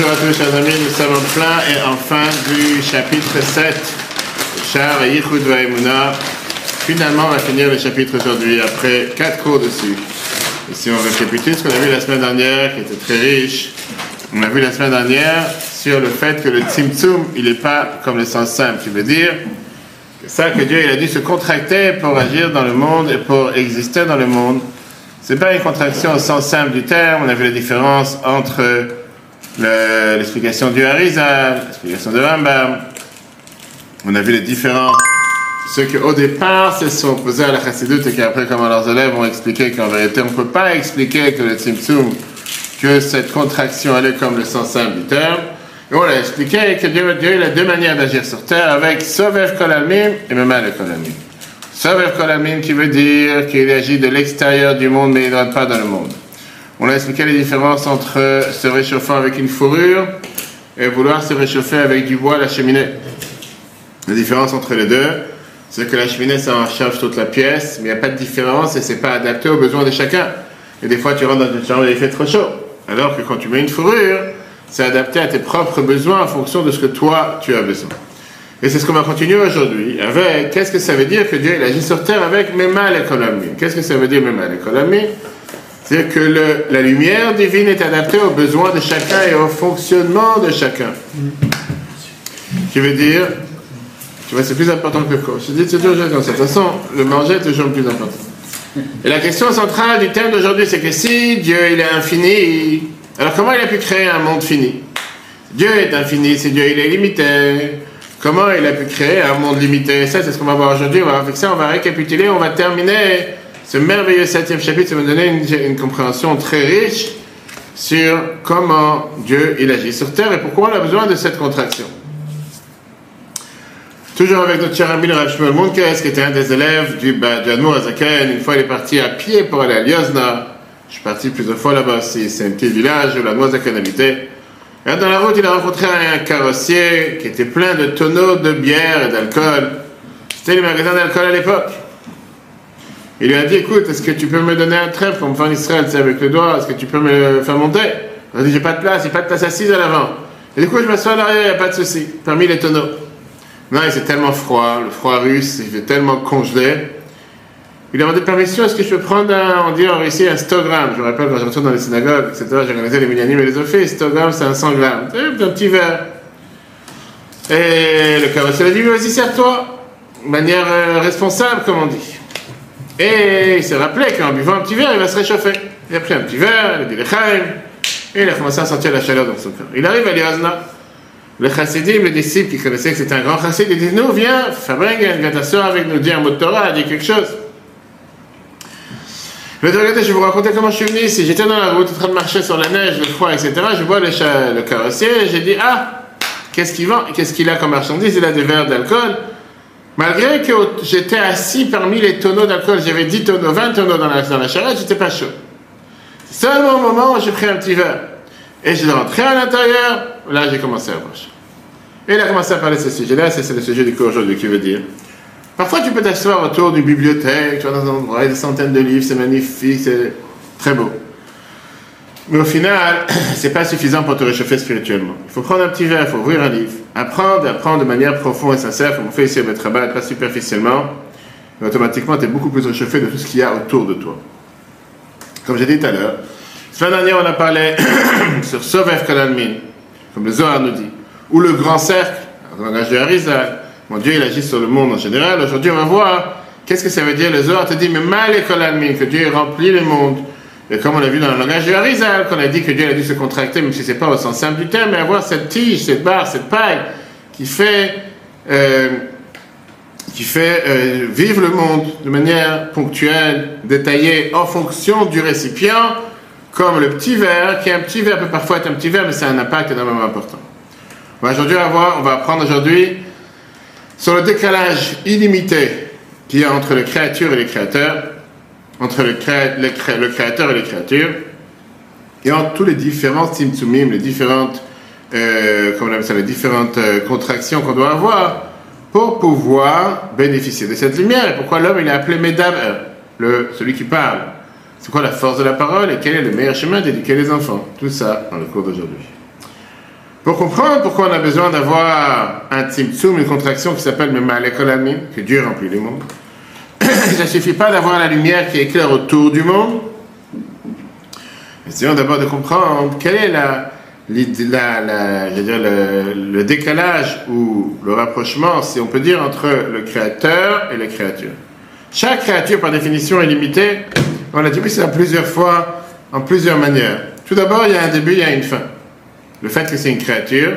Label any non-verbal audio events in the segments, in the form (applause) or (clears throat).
Bonjour à tous, chers amis. Nous sommes en plein et en fin du chapitre 7, Char et Yichud Vaimuna. Finalement, on va finir le chapitre aujourd'hui après quatre cours dessus. Et si on récapitule ce qu'on a vu la semaine dernière, qui était très riche, on a vu la semaine dernière sur le fait que le Tzimtzum, il n'est pas comme le sens simple, qui veut dire que ça, que Dieu il a dû se contracter pour agir dans le monde et pour exister dans le monde. C'est pas une contraction au sens simple du terme. On a vu la différence entre l'explication du Harizal, l'explication de Rambam. On a vu les différents ceux qui au départ se sont opposés à la chassidut et qui après, comme leurs élèves ont expliqué qu'en vérité, on ne peut pas expliquer que le Tzimtzum, que cette contraction allait comme le sens simple du terme. Et on a expliqué que Dieu, Dieu il a deux manières d'agir sur terre avec Sovev Kolalmim et Memale Kolalmim. Sovev Kolalmim qui veut dire qu'il agit de l'extérieur du monde mais il ne rentre pas dans le monde. On a expliqué les différences entre se réchauffant avec une fourrure et vouloir se réchauffer avec du bois à la cheminée? La différence entre les deux, c'est que la cheminée, ça en charge toute la pièce, mais il n'y a pas de différence et c'est pas adapté aux besoins de chacun. Et des fois, tu rentres dans une chambre et il fait trop chaud. Alors que quand tu mets une fourrure, c'est adapté à tes propres besoins en fonction de ce que toi, tu as besoin. Et c'est ce qu'on va continuer aujourd'hui avec qu'est-ce que ça veut dire que Dieu agit sur terre avec Mema l'économie. Qu'est-ce que ça veut dire Mema l'économie C'est que la lumière divine est adaptée aux besoins de chacun et au fonctionnement de chacun. Qui veut dire tu vois, c'est plus important que le corps. Je dis c'est toujours. De toute façon, le manger est toujours plus important. Et la question centrale du thème d'aujourd'hui, c'est que si Dieu il est infini, alors comment il a pu créer un monde fini? Dieu est infini, si Dieu il est limité. Comment il a pu créer un monde limité? Ça, c'est ce qu'on va voir aujourd'hui. Avec ça, on va récapituler, on va terminer ce merveilleux septième chapitre. Ça nous donner une, compréhension très riche sur comment Dieu il agit sur terre et pourquoi on a besoin de cette contraction. Toujours avec notre cher ami le Munkes, qui était un des élèves du, bah, du. Une fois, il est parti à pied pour aller à Liozna. Je suis parti plusieurs fois là-bas aussi. C'est un petit village où l'Admour Azaken habitait. Et dans la route, il a rencontré un carrossier qui était plein de tonneaux de bière et d'alcool. C'était les magasins d'alcool à l'époque. Il lui a dit, écoute, est-ce que tu peux me donner un trèfle fait en Israël, sais, avec le doigt, est-ce que tu peux me faire monter? Il a dit, j'ai pas de place, j'ai pas de place assise à l'avant. Et du coup, je m'assois à l'arrière, il n'y a pas de souci, parmi les tonneaux. Non, il fait tellement froid, le froid russe, il fait tellement congelé. Il a demandé permission, est-ce que je peux prendre un, on dit en Russie, un 100 grammes. Je me rappelle quand je retourne dans les synagogues, etc., j'ai organisé les millianimes et les offices, 100 grammes, c'est un 100 grammes. C'est un petit verre. Et le carrossier a dit, mais vas-y, serre-toi. De manière euh, responsable, comme on dit. Et il s'est rappelé qu'en buvant un petit verre, il va se réchauffer. Il a pris un petit verre, il a dit l'Echaim, et il a commencé à sentir la chaleur dans son cœur. Il arrive à Liazna. Le chassidim, le disciple qui connaissait que c'était un grand chassid, il dit Nous, viens, Fabringen, viens t'asseoir avec nous, dis un mot de Torah, dis quelque chose. Te regarder, je vais vous raconter comment je suis venu ici. J'étais dans la route, en train de marcher sur la neige, le froid, etc. Je vois le, le carrossier, et j'ai dit Ah, qu'est-ce qu'il vend Qu'est-ce qu'il a comme marchandise? Il a des verres d'alcool. Malgré que j'étais assis parmi les tonneaux d'alcool, j'avais 10 tonneaux, 20 tonneaux dans la, dans la charrette, j'étais pas chaud. Seulement au moment où j'ai pris un petit verre et je rentré à l'intérieur, là j'ai commencé à chaud. Et il a commencé à parler de ce sujet-là, c'est le sujet du cours aujourd'hui qui veut dire. Parfois tu peux t'asseoir autour d'une bibliothèque, tu vas dans un endroit, des centaines de livres, c'est magnifique, c'est très beau. Mais au final, (clears throat) c'est pas suffisant pour te réchauffer spirituellement. Il faut prendre un petit verre, il faut ouvrir un livre, apprendre, apprendre de manière profonde et sincère, comme on fait ici à Betrabat, pas superficiellement. Et automatiquement, tu es beaucoup plus réchauffé de tout ce qu'il y a autour de toi. Comme j'ai dit tout à l'heure, semaine dernière, on a parlé (clears throat) sur Sovev Kalalmin, comme le Zohar nous dit, ou le grand cercle, dans le langage de Harizal. Mon Dieu, il agit sur le monde en général. Aujourd'hui, on va voir qu'est-ce que ça veut dire. Le Zohar te dit, mais mal est Kalalmin, que Dieu remplit le monde. Et comme on l'a vu dans le langage de Harizal, qu'on a dit que Dieu a dû se contracter, même si c'est pas au sens simple du terme, mais avoir cette tige, cette barre, cette paille qui fait, euh, qui fait euh, vivre le monde de manière ponctuelle, détaillée, en fonction du récipient, comme le petit verre, qui est un petit verre, peut parfois être un petit verre, mais c'est un impact énormément important. Aujourd'hui on va apprendre aujourd'hui sur le décalage illimité qu'il y a entre les créatures et les créateurs, entre le, créa- le cré- le créateur et les créatures, et entre tous les différents tzimtzumim, les différentes, euh, comment on appelle ça, les différentes euh, contractions qu'on doit avoir pour pouvoir bénéficier de cette lumière. Et pourquoi l'homme il est appelé Medam, le, celui qui parle? C'est quoi la force de la parole et quel est le meilleur chemin d'éduquer les enfants? Tout ça dans le cours d'aujourd'hui. Pour comprendre pourquoi on a besoin d'avoir un tzimtzum, une contraction qui s'appelle Memalekolamim, que Dieu remplit le monde, (coughs) il ne suffit pas d'avoir la lumière qui éclaire autour du monde. Essayons d'abord de comprendre quel est la, la, la, je dire le, décalage ou le rapprochement, si on peut dire, entre le créateur et la créature. Chaque créature, par définition, est limitée. On a dit ça plusieurs fois, en plusieurs manières. Tout d'abord, il y a un début, il y a une fin. Le fait que c'est une créature,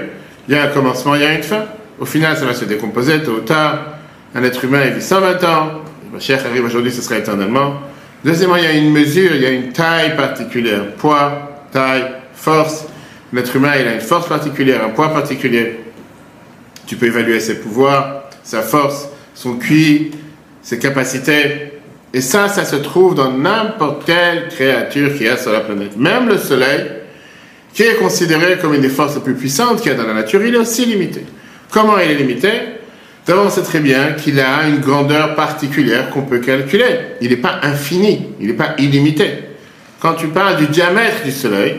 il y a un commencement, il y a une fin. Au final, ça va se décomposer tôt ou tard. Un être humain, il vit 120 ans. Le cher arrive aujourd'hui, ce sera éternellement. Deuxièmement, il y a une mesure, il y a une taille particulière. Poids, taille, force. L'être humain, il a une force particulière, un poids particulier. Tu peux évaluer ses pouvoirs, sa force, son QI, ses capacités. Et ça, ça se trouve dans n'importe quelle créature qui a sur la planète. Même le Soleil, qui est considéré comme une des forces les plus puissantes qu'il y a dans la nature, il est aussi limité. Comment il est limité? D'abord, on sait très bien qu'il a une grandeur particulière qu'on peut calculer. Il n'est pas infini, il n'est pas illimité. Quand tu parles du diamètre du Soleil,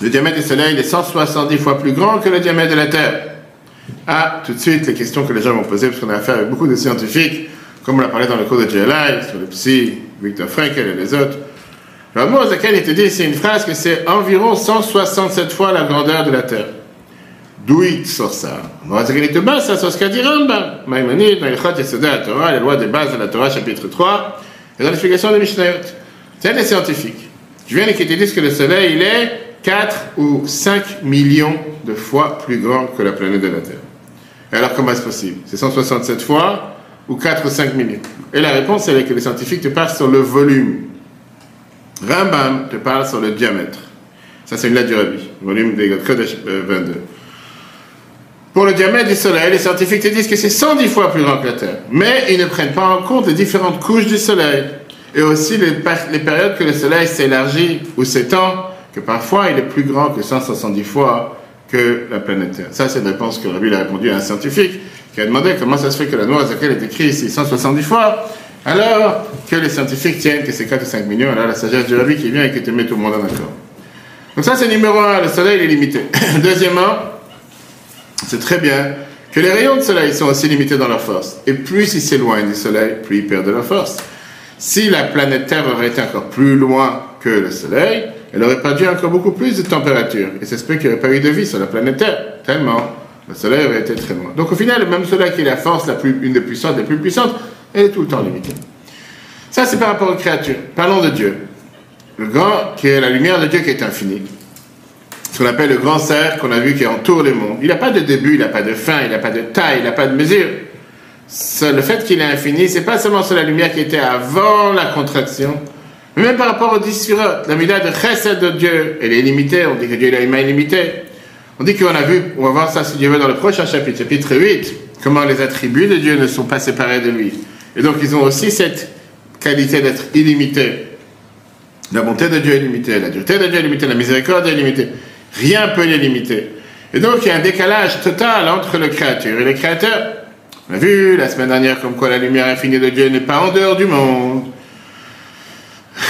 le diamètre du Soleil est 170 fois plus grand que le diamètre de la Terre. Ah, tout de suite, les questions que les gens vont poser, parce qu'on a affaire avec beaucoup de scientifiques, comme on l'a parlé dans le cours de GLI, sur le psy, Victor Frankel et les autres. Le mot Zakel, il te dit, c'est une phrase que c'est environ 167 fois la grandeur de la Terre. D'où sort ça ça sur ce qu'a dit Rambam. Maïmonide, dans Ilchot Yesoda la Torah, les lois des bases de la Torah, chapitre 3, et dans l'explication de Mishnayot. C'est des scientifiques. Je viens qui te disent que le Soleil, il est 4 ou 5 millions de fois plus grand que la planète de la Terre. Et alors, comment est-ce possible? C'est 167 fois ou 4 ou 5 millions? Et la réponse, c'est que les scientifiques te parlent sur le volume. Rambam te parle sur le diamètre. Ça, c'est une lettre du Rabbi, volume des Kodesh 22. Pour le diamètre du Soleil, les scientifiques te disent que c'est 110 fois plus grand que la Terre. Mais ils ne prennent pas en compte les différentes couches du Soleil et aussi les, périodes que le Soleil s'élargit ou s'étend que parfois il est plus grand que 170 fois que la planète Terre. Ça, c'est une réponse que Rabbi a répondu à un scientifique qui a demandé comment ça se fait que la noix à laquelle est écrit ici 170 fois, alors que les scientifiques tiennent que c'est 4 ou 5 millions, alors la sagesse du Rabbi qui vient et qui te met tout le monde en accord. Donc ça, c'est numéro un, le soleil est limité. (coughs) Deuxièmement, c'est très bien que les rayons de soleil sont aussi limités dans leur force. Et plus ils s'éloignent du soleil, plus ils perdent de leur force. Si la planète Terre aurait été encore plus loin que le soleil, elle aurait perdu encore beaucoup plus de température. Et c'est ce qu'il n'y aurait pas eu de vie sur la planète Terre, tellement le Soleil aurait été très loin. Donc au final, le même Soleil qui est la force, la plus, une des puissantes, les plus puissantes, elle est tout le temps limitée. Ça, c'est par rapport aux créatures. Parlons de Dieu. Le grand, qui est la lumière de Dieu qui est infinie. Ce qu'on appelle le grand cercle qu'on a vu qui entoure le monde. Il n'a pas de début, il n'a pas de fin, il n'a pas de taille, il n'a pas de mesure. Le fait qu'il est infini, c'est pas seulement sur la lumière qui était avant la contraction, mais même par rapport aux dix la mida de chesed de Dieu, elle est limitée, on dit que Dieu a une main illimitée. On dit qu'on a vu, on va voir ça si Dieu veut dans le prochain chapitre, chapitre 8, comment les attributs de Dieu ne sont pas séparés de lui. Et donc ils ont aussi cette qualité d'être illimités. La bonté de Dieu est limitée, la dureté de Dieu est limitée, la miséricorde est limitée. Rien peut les limiter. Et donc il y a un décalage total entre le créateur et le créateur. On a vu la semaine dernière comme quoi la lumière infinie de Dieu n'est pas en dehors du monde.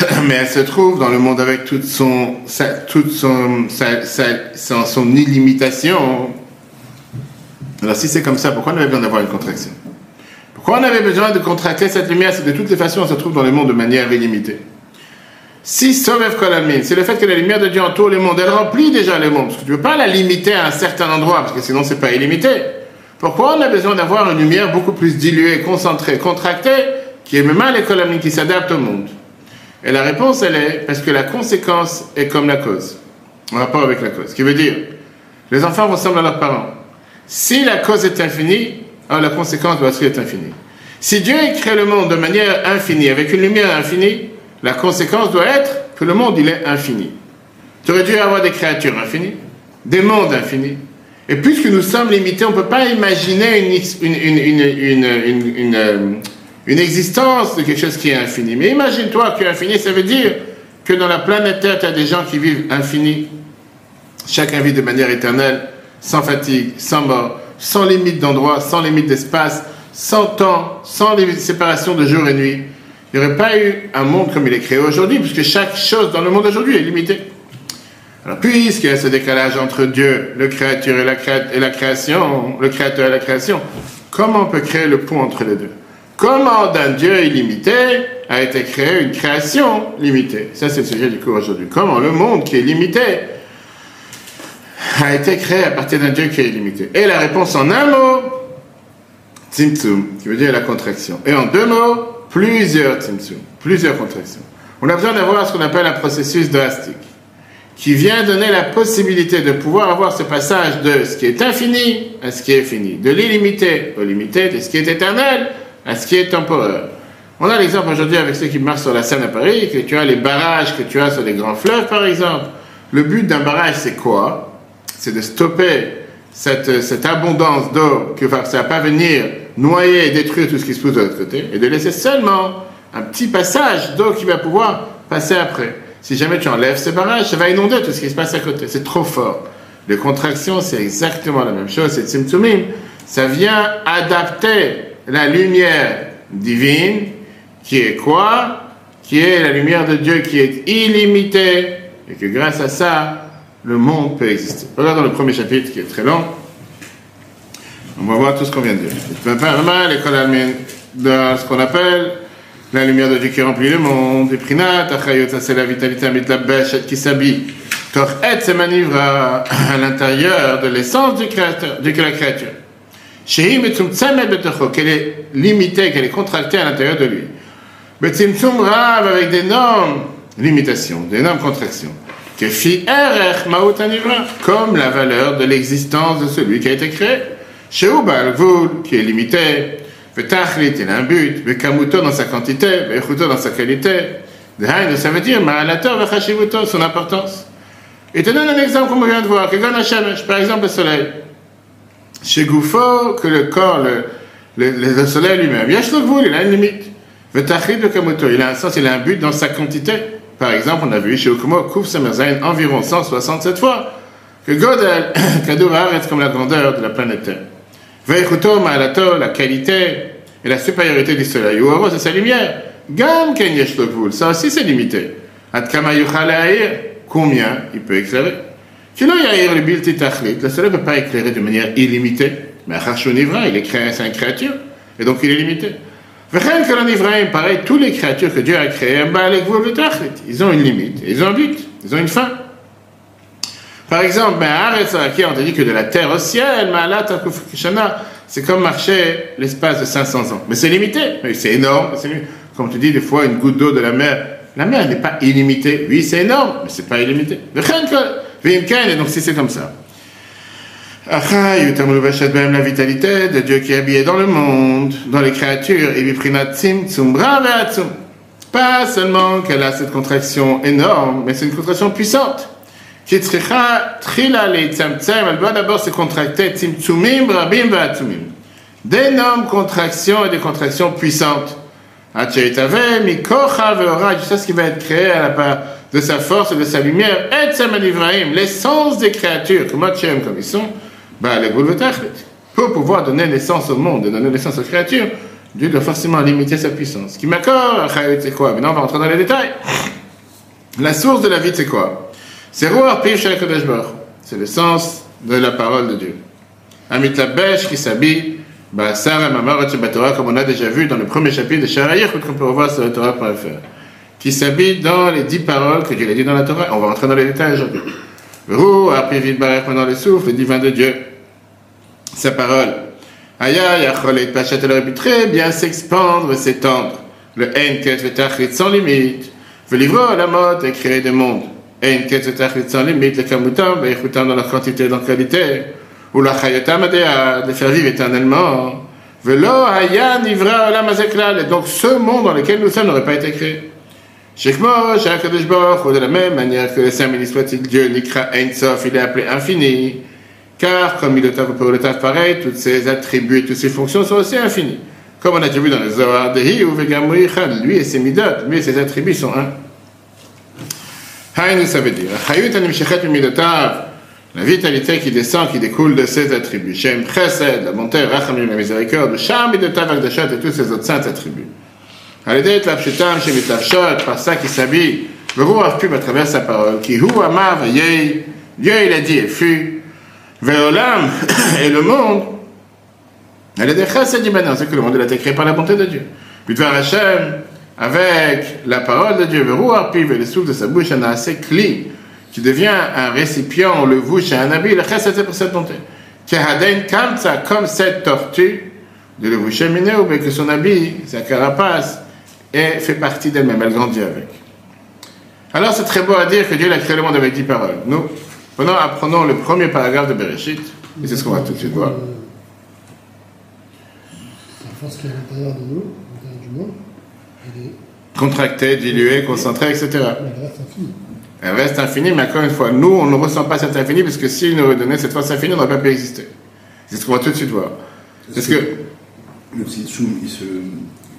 (laughs) mais elle se trouve dans le monde avec toute son, toute son, son, illimitation. Alors si c'est comme ça, pourquoi on avait besoin d'avoir une contraction? Pourquoi on avait besoin de contracter cette lumière Si de toutes les façons on se trouve dans le monde de manière illimitée? Si Sovev Kolamine, c'est le fait que la lumière de Dieu entoure le monde, elle remplit déjà le monde. Parce que tu ne peux pas la limiter à un certain endroit, parce que sinon c'est pas illimité. Pourquoi on a besoin d'avoir une lumière beaucoup plus diluée, concentrée, contractée, qui est même les Kolamine, qui s'adapte au monde? Et la réponse, elle est parce que la conséquence est comme la cause, en rapport avec la cause. Ce qui veut dire, les enfants ressemblent à leurs parents. Si la cause est infinie, alors la conséquence doit être infinie. Si Dieu crée le monde de manière infinie, avec une lumière infinie, la conséquence doit être que le monde, il est infini. Tu aurais dû avoir des créatures infinies, des mondes infinis. Et puisque nous sommes limités, on ne peut pas imaginer euh, une existence de quelque chose qui est infini. Mais imagine-toi que infini, ça veut dire que dans la planète Terre, tu as des gens qui vivent infini. Chacun vit de manière éternelle, sans fatigue, sans mort, sans limite d'endroit, sans limite d'espace, sans temps, sans séparation de jour et nuit. Il n'y aurait pas eu un monde comme il est créé aujourd'hui, puisque chaque chose dans le monde aujourd'hui est limitée. Alors, puisqu'il y a ce décalage entre Dieu, le créature et la, création, le créateur et la création, comment on peut créer le pont entre les deux? Comment d'un Dieu illimité a été créée une création limitée? Ça, c'est le sujet du cours aujourd'hui. Comment le monde qui est limité a été créé à partir d'un Dieu qui est illimité? Et la réponse en un mot, Tzimtzum, qui veut dire la contraction. Et en deux mots, plusieurs Tzimtzum, plusieurs contractions. On a besoin d'avoir ce qu'on appelle un processus drastique qui vient donner la possibilité de pouvoir avoir ce passage de ce qui est infini à ce qui est fini, de l'illimité au limité, de ce qui est éternel à ce qui est temporaire. On a l'exemple aujourd'hui avec ceux qui marchent sur la Seine à Paris, que tu as les barrages que tu as sur les grands fleuves par exemple. Le but d'un barrage c'est quoi? C'est de stopper cette, cette abondance d'eau que ça ne va pas venir noyer et détruire tout ce qui se pousse de l'autre côté, et de laisser seulement un petit passage d'eau qui va pouvoir passer après. Si jamais tu enlèves ce barrage, ça va inonder tout ce qui se passe à côté. C'est trop fort. Les contractions, c'est exactement la même chose. C'est Tzimtzumim. Ça vient adapter la lumière divine, qui est quoi? Qui est la lumière de Dieu qui est illimitée, et que grâce à ça, le monde peut exister. Regarde dans le premier chapitre, qui est très long. On va voir tout ce qu'on vient de dire. l'école de ce qu'on appelle la lumière de Dieu qui remplit le monde, et Prinat, c'est la vitalité Amitlabesh, qui s'habille. et se manivra à l'intérieur de l'essence du créateur, de la créature. Shehim et qu'elle est limitée, qu'elle est contractée à l'intérieur de lui. Betzimtzum Rav avec d'énormes limitations, d'énormes contractions. Que fi erech maot comme la valeur de l'existence de celui qui a été créé. Sheubal Gvul, qui est limité, Tachlit, il a un but, Kamuto dans sa quantité, Bechuto dans sa qualité. Ça veut dire Ma'alator, Vachashivuto, son importance. Et te donne un exemple comme on vient de voir, que Shemesh, par exemple le soleil. Chez Goufo, que le corps, le, le, le soleil lui-même, il a une limite. Vetachlit, Kamuto, il a un sens, il a un but dans sa quantité. Par exemple, on a vu chez Okumo, Kouf Samerzain, environ 167 fois, que Godel, (coughs) Kadour reste comme la grandeur de la planète Terre. Ve'echuto ma'alato, la qualité et la supériorité du soleil. Ou c'est sa lumière. Gam ken yesh ça aussi c'est limité. Ad combien il peut éclairer? Kilo le bilti tachlit, le soleil ne peut pas éclairer de manière illimitée. Mais Achashonivra, il est créé, c'est une créature, et donc il est limité. Vechen Kalonivraim, pareil, tous les créatures que Dieu a créées, ils ont une limite, ils ont un but, ils ont une fin. Par exemple, ben, on te dit que de la terre au ciel, c'est comme marcher l'espace de 500 ans. Mais c'est limité, c'est énorme. Comme tu dis, des fois, une goutte d'eau de la mer, la mer n'est pas illimitée. Oui, c'est énorme, mais c'est pas illimité. Et donc si c'est comme ça. la vitalité de Dieu qui est habillé dans le monde, dans les créatures, Pas seulement qu'elle a cette contraction énorme, mais c'est une contraction puissante elle doit d'abord se contracter, d'énormes contractions et des contractions puissantes. Tu sais ce qui va être créé à la part de sa force et de sa lumière, l'essence des créatures, comme ils sont, bah, pour pouvoir donner naissance au monde et donner naissance aux créatures, Dieu doit forcément limiter sa puissance. Qui m'accorde, c'est quoi? Maintenant, on va rentrer dans les détails. La source de la vie, c'est quoi? C'est C'est le sens de la parole de Dieu. Amit Labesh qui s'habille, Torah, comme on a déjà vu dans le premier chapitre de Sharayir, qu'on peut revoir sur la Torah.fr, qui s'habille dans les dix paroles que Dieu a dit dans la Torah. On va rentrer dans les détails aujourd'hui. Rou, après Barech, pendant le souffle, le divin de Dieu. Sa parole. Aya, Yacholet, Pachat, elle très bien s'expandre, s'étendre. Le Enket, le sans limite. Le livre à la mode et créer des mondes. Dans la quantité et dans la qualité, ou la de faire vivre éternellement. Et donc ce monde dans lequel nous sommes n'aurait pas été créé. De la même manière que le Saint ministre soit-il Dieu, Nikra Sof, il est appelé infini. Car, comme il est pour le taf pareil, tous ses attributs et toutes ses fonctions sont aussi infinies. Comme on a déjà vu dans le Zohar de lui et ses midot, lui et ses attributs sont un. Haïnu, ça veut dire, la vitalité qui descend, qui découle de ses attributs. Shem Chesed, la bonté, Rachamim, la miséricorde, Sham Midotav, Akdashat et tous ses autres saints attributs. Alidet, la Pshutam, Shem Mitavshot, par ça qui s'habille Verouach Pub à travers sa parole, qui hu amav yei, Dieu il a dit et fut, veolam et le monde, des chesed maintenant, c'est que le monde il a été créé par la bonté de Dieu. Puis voir Hachem, avec la parole de Dieu, et le souffle de sa bouche, un assez cli, qui devient un récipient, le bouche et un habit, le chesed c'est pour cette bonté. Comme cette tortue, de le boucher minéo, mais que son habit, sa carapace, et fait partie d'elle-même, elle grandit avec. Alors c'est très beau à dire que Dieu a créé le monde avec dix paroles. Nous, prenons, apprenons le premier paragraphe de Bereshit, et c'est ce qu'on va tout de suite voir. La force qui est à l'intérieur de nous, à l'intérieur du monde. Contracté, dilué, concentré, etc. Elle reste infinie. Elle reste infinie, mais encore une fois, nous, on ne ressent pas cet infini, parce que s'il nous redonnait cette force infinie, on n'aurait pas pu exister. C'est ce qu'on va tout de suite voir. Parce que, Le Sitsum, il se,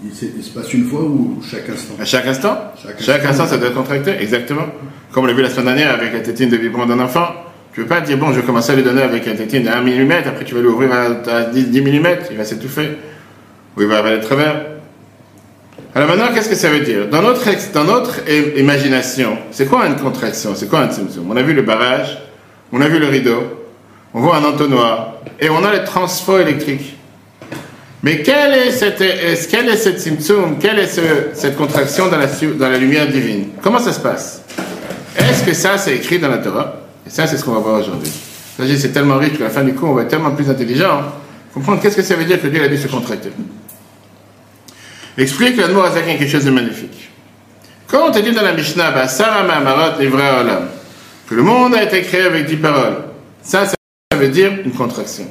il, se, il se passe une fois ou chaque instant? À chaque instant, Chaque chaque instant, instant. ça doit être contracté, exactement. Comme on l'a vu la semaine dernière avec la tétine de biberon d'un enfant. Tu ne peux pas dire, bon, je vais commencer à lui donner avec une tétine de 1 mm, après tu vas l'ouvrir à, à 10, 10 mm, il va s'étouffer, ou il va avaler de travers. Alors maintenant, qu'est-ce que ça veut dire Dans notre, imagination, c'est quoi une contraction C'est quoi un tzimtzum On a vu le barrage, on a vu le rideau, on voit un entonnoir, et on a les transfo électriques. Mais quelle est cette, quelle est cette Quelle est ce- cette contraction dans la, lumière divine Comment ça se passe Est-ce que ça, c'est écrit dans la Torah Et ça, c'est ce qu'on va voir aujourd'hui. C'est tellement riche qu'à la fin du coup, on va être tellement plus intelligent. Comprendre qu'est-ce que ça veut dire que Dieu a dû se contracter. Explique le mot Azakin quelque chose de magnifique. Quand on te dit dans la Mishnah, bah, Livra Olam, que le monde a été créé avec dix paroles, ça, ça veut dire une contraction.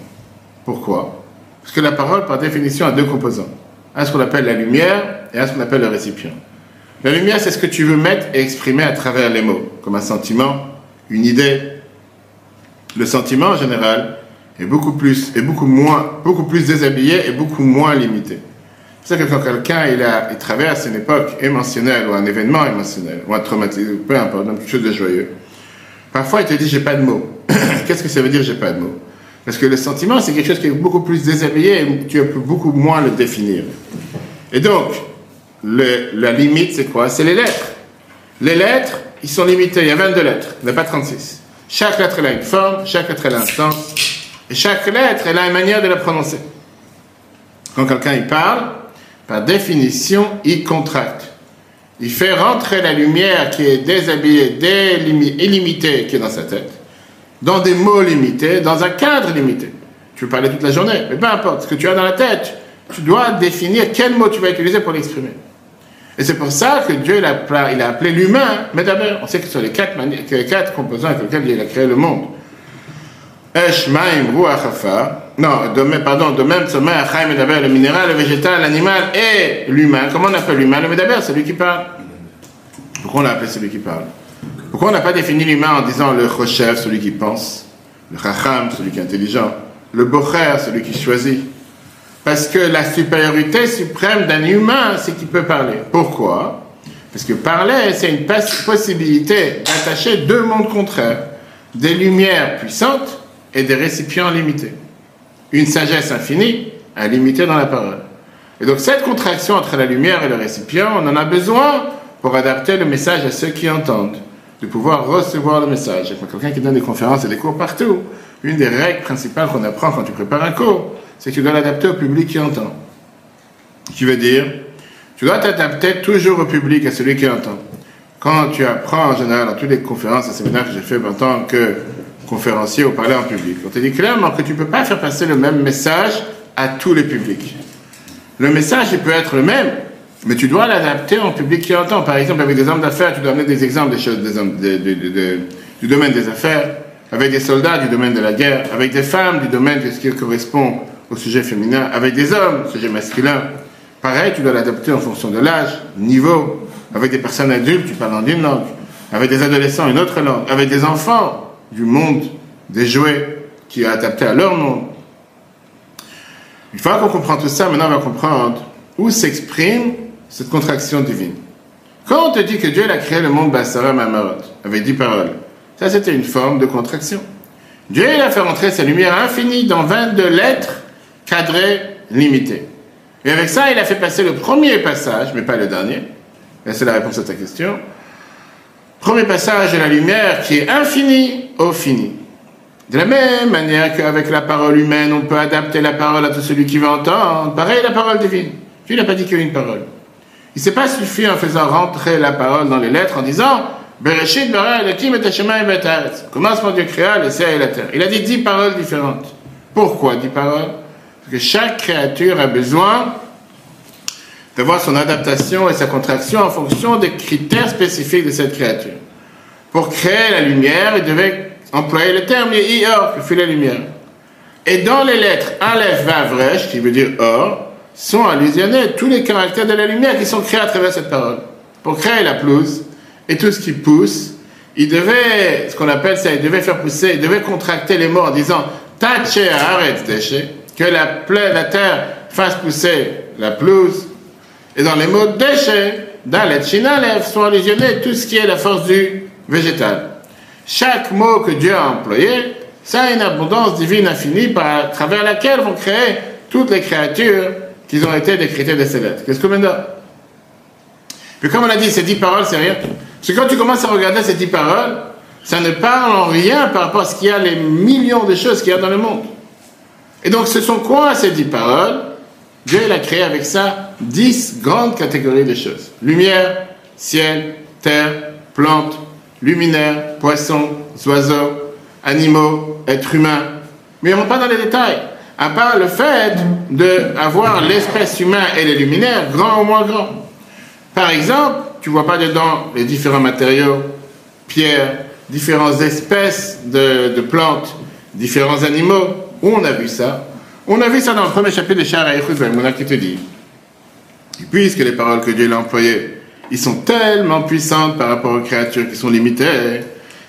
Pourquoi? Parce que la parole, par définition, a deux composants. Un, ce qu'on appelle la lumière, et un, ce qu'on appelle le récipient. La lumière, c'est ce que tu veux mettre et exprimer à travers les mots, comme un sentiment, une idée. Le sentiment, en général, est beaucoup plus, est beaucoup moins, beaucoup plus déshabillé et beaucoup moins limité. C'est ça que quand quelqu'un il, traverse une époque émotionnelle ou un événement émotionnel ou un traumatisme, peu importe, quelque chose de joyeux, parfois il te dit j'ai pas de mots. (coughs) Qu'est-ce que ça veut dire j'ai pas de mots? Parce que le sentiment c'est quelque chose qui est beaucoup plus déshabillé et tu peux beaucoup moins le définir. Et donc, la limite c'est quoi? C'est les lettres. Les lettres, ils sont limités, il y a 22 lettres, il n'y a pas 36. Chaque lettre elle a une forme, chaque lettre elle a un sens, et chaque lettre elle a une manière de la prononcer. Quand quelqu'un il parle, par définition, il contracte. Il fait rentrer la lumière qui est déshabillée, illimitée, qui est dans sa tête, dans des mots limités, dans un cadre limité. Tu parler toute la journée, mais peu importe, ce que tu as dans la tête, tu dois définir quel mot tu vas utiliser pour l'exprimer. Et c'est pour ça que Dieu il a, appelé- l'humain Medaber. On sait que ce sont les quatre, composants avec lesquels il a créé le monde. Esh, Maim. Non, de même, pardon, de même, sommet, Chaim, Medaber, le minéral, le végétal, l'animal et l'humain. Comment on appelle l'humain? Le Medaber, c'est lui qui parle. Pourquoi on l'a appelé celui qui parle? Pourquoi on n'a pas défini l'humain en disant le Choshev, celui qui pense, le Chacham, celui qui est intelligent, le Bocher, celui qui choisit? Parce que la supériorité suprême d'un humain, c'est qu'il peut parler. Pourquoi? Parce que parler, c'est une possibilité d'attacher deux mondes contraires, des lumières puissantes et des récipients limités. Une sagesse infinie, illimitée dans la parole. Et donc cette contraction entre la lumière et le récipient, on en a besoin pour adapter le message à ceux qui entendent, de pouvoir recevoir le message. Quand quelqu'un qui donne des conférences et des cours partout, une des règles principales qu'on apprend quand tu prépares un cours, c'est que tu dois l'adapter au public qui entend. Qui veut dire, tu dois t'adapter toujours au public, à celui qui entend. Quand tu apprends en général dans toutes les conférences et séminaires que j'ai fait en tant que conférencier ou parler en public, on te dit clairement que tu ne peux pas faire passer le même message à tous les publics. Le message, il peut être le même, mais tu dois l'adapter au public qui entend. Par exemple, avec des hommes d'affaires, tu dois amener des exemples des choses, du domaine des affaires, avec des soldats du domaine de la guerre, avec des femmes du domaine de ce qui correspond au sujet féminin, avec des hommes, sujet masculin. Pareil, tu dois l'adapter en fonction de l'âge, niveau. Avec des personnes adultes, tu parles en une langue. Avec des adolescents, une autre langue. Avec des enfants du monde des jouets qui est adapté à leur monde. Une fois qu'on comprend tout ça, maintenant on va comprendre où s'exprime cette contraction divine. Quand on te dit que Dieu a créé le monde Bassara Mamarot, avec dix paroles, ça c'était une forme de contraction. Dieu a fait rentrer sa lumière infinie dans 22 lettres cadrées, limitées. Et avec ça, il a fait passer le premier passage, mais pas le dernier. Et c'est la réponse à ta question. Premier passage de la lumière qui est infini au fini. De la même manière qu'avec la parole humaine, on peut adapter la parole à tout celui qui veut entendre, pareil la parole divine. Dieu n'a pas dit qu'il y a une parole. Il ne s'est pas suffi en faisant rentrer la parole dans les lettres en disant Bereshit bara Elohim et Hashemayim et Commencement Dieu créa le ciel et la terre. Il a dit dix paroles différentes. Pourquoi dix paroles? Parce que chaque créature a besoin d'avoir son adaptation et sa contraction en fonction des critères spécifiques de cette créature. Pour créer la lumière, il devait employer le terme Ior, qui fait la lumière. Et dans les lettres Aleph, Vav, Resh, qui veut dire or, sont allusionnés tous les caractères de la lumière qui sont créés à travers cette parole. Pour créer la pelouse et tout ce qui pousse, il devait, ce qu'on appelle ça, il devait faire pousser, il devait contracter les mots en disant Tache arrête déchet, que la, terre fasse pousser la pelouse. Et dans les mots déchet, Dalet, Shinalev sont allusionnés tout ce qui est la force du végétal. Chaque mot que Dieu a employé, ça a une abondance divine infinie par, à travers laquelle vont créer toutes les créatures qui ont été décrétées de ces lettres. Qu'est-ce que maintenant Puis comme on a dit, ces dix paroles, c'est rien. Parce que quand tu commences à regarder ces dix paroles, ça ne parle en rien par rapport à ce qu'il y a, les millions de choses qu'il y a dans le monde. Et donc, ce sont quoi ces dix paroles? Dieu l'a créé avec ça dix grandes catégories de choses. Lumière, ciel, terre, plantes, luminaires, poissons, oiseaux, animaux, êtres humains. Mais on ne rentre pas dans les détails. À part le fait d'avoir l'espèce humaine et les luminaires, grands ou moins grands. Par exemple, tu vois pas dedans les différents matériaux, pierres, différentes espèces de, plantes, différents animaux. On a vu ça On a vu ça dans le premier chapitre de Shara Mouna qui te dit puisque les paroles que Dieu a employées, ils sont tellement puissantes par rapport aux créatures qui sont limitées,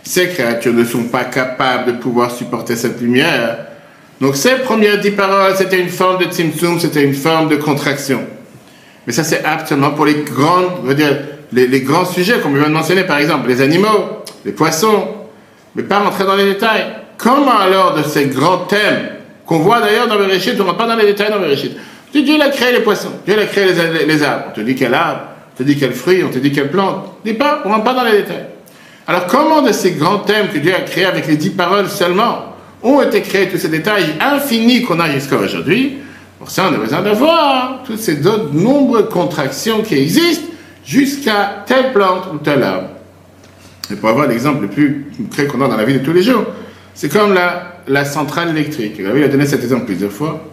ces créatures ne sont pas capables de pouvoir supporter cette lumière. Donc ces premières dix paroles, c'était une forme de tzimtzum, c'était une forme de contraction. Mais ça, c'est absolument pour les grandes, dire, les, grands sujets qu'on vient de mentionner, par exemple, les animaux, les poissons, mais pas rentrer dans les détails. Comment alors de ces grands thèmes, qu'on voit d'ailleurs dans le Réchit, on ne rentre pas dans les détails dans le Réchit. Dieu a créé les poissons, Dieu a créé les, arbres. On te dit quel arbre, on te dit quel fruit, on te dit quelle plante. Dis pas, on rentre pas dans les détails. Alors comment de ces grands thèmes que Dieu a créés avec les dix paroles seulement ont été créés tous ces détails infinis qu'on a jusqu'à aujourd'hui? Pour ça, on a besoin d'avoir toutes ces autres nombreuses contractions qui existent jusqu'à telle plante ou tel arbre. Et pour avoir l'exemple le plus concret qu'on a dans la vie de tous les jours, c'est comme la, centrale électrique. Il a donné cet exemple plusieurs fois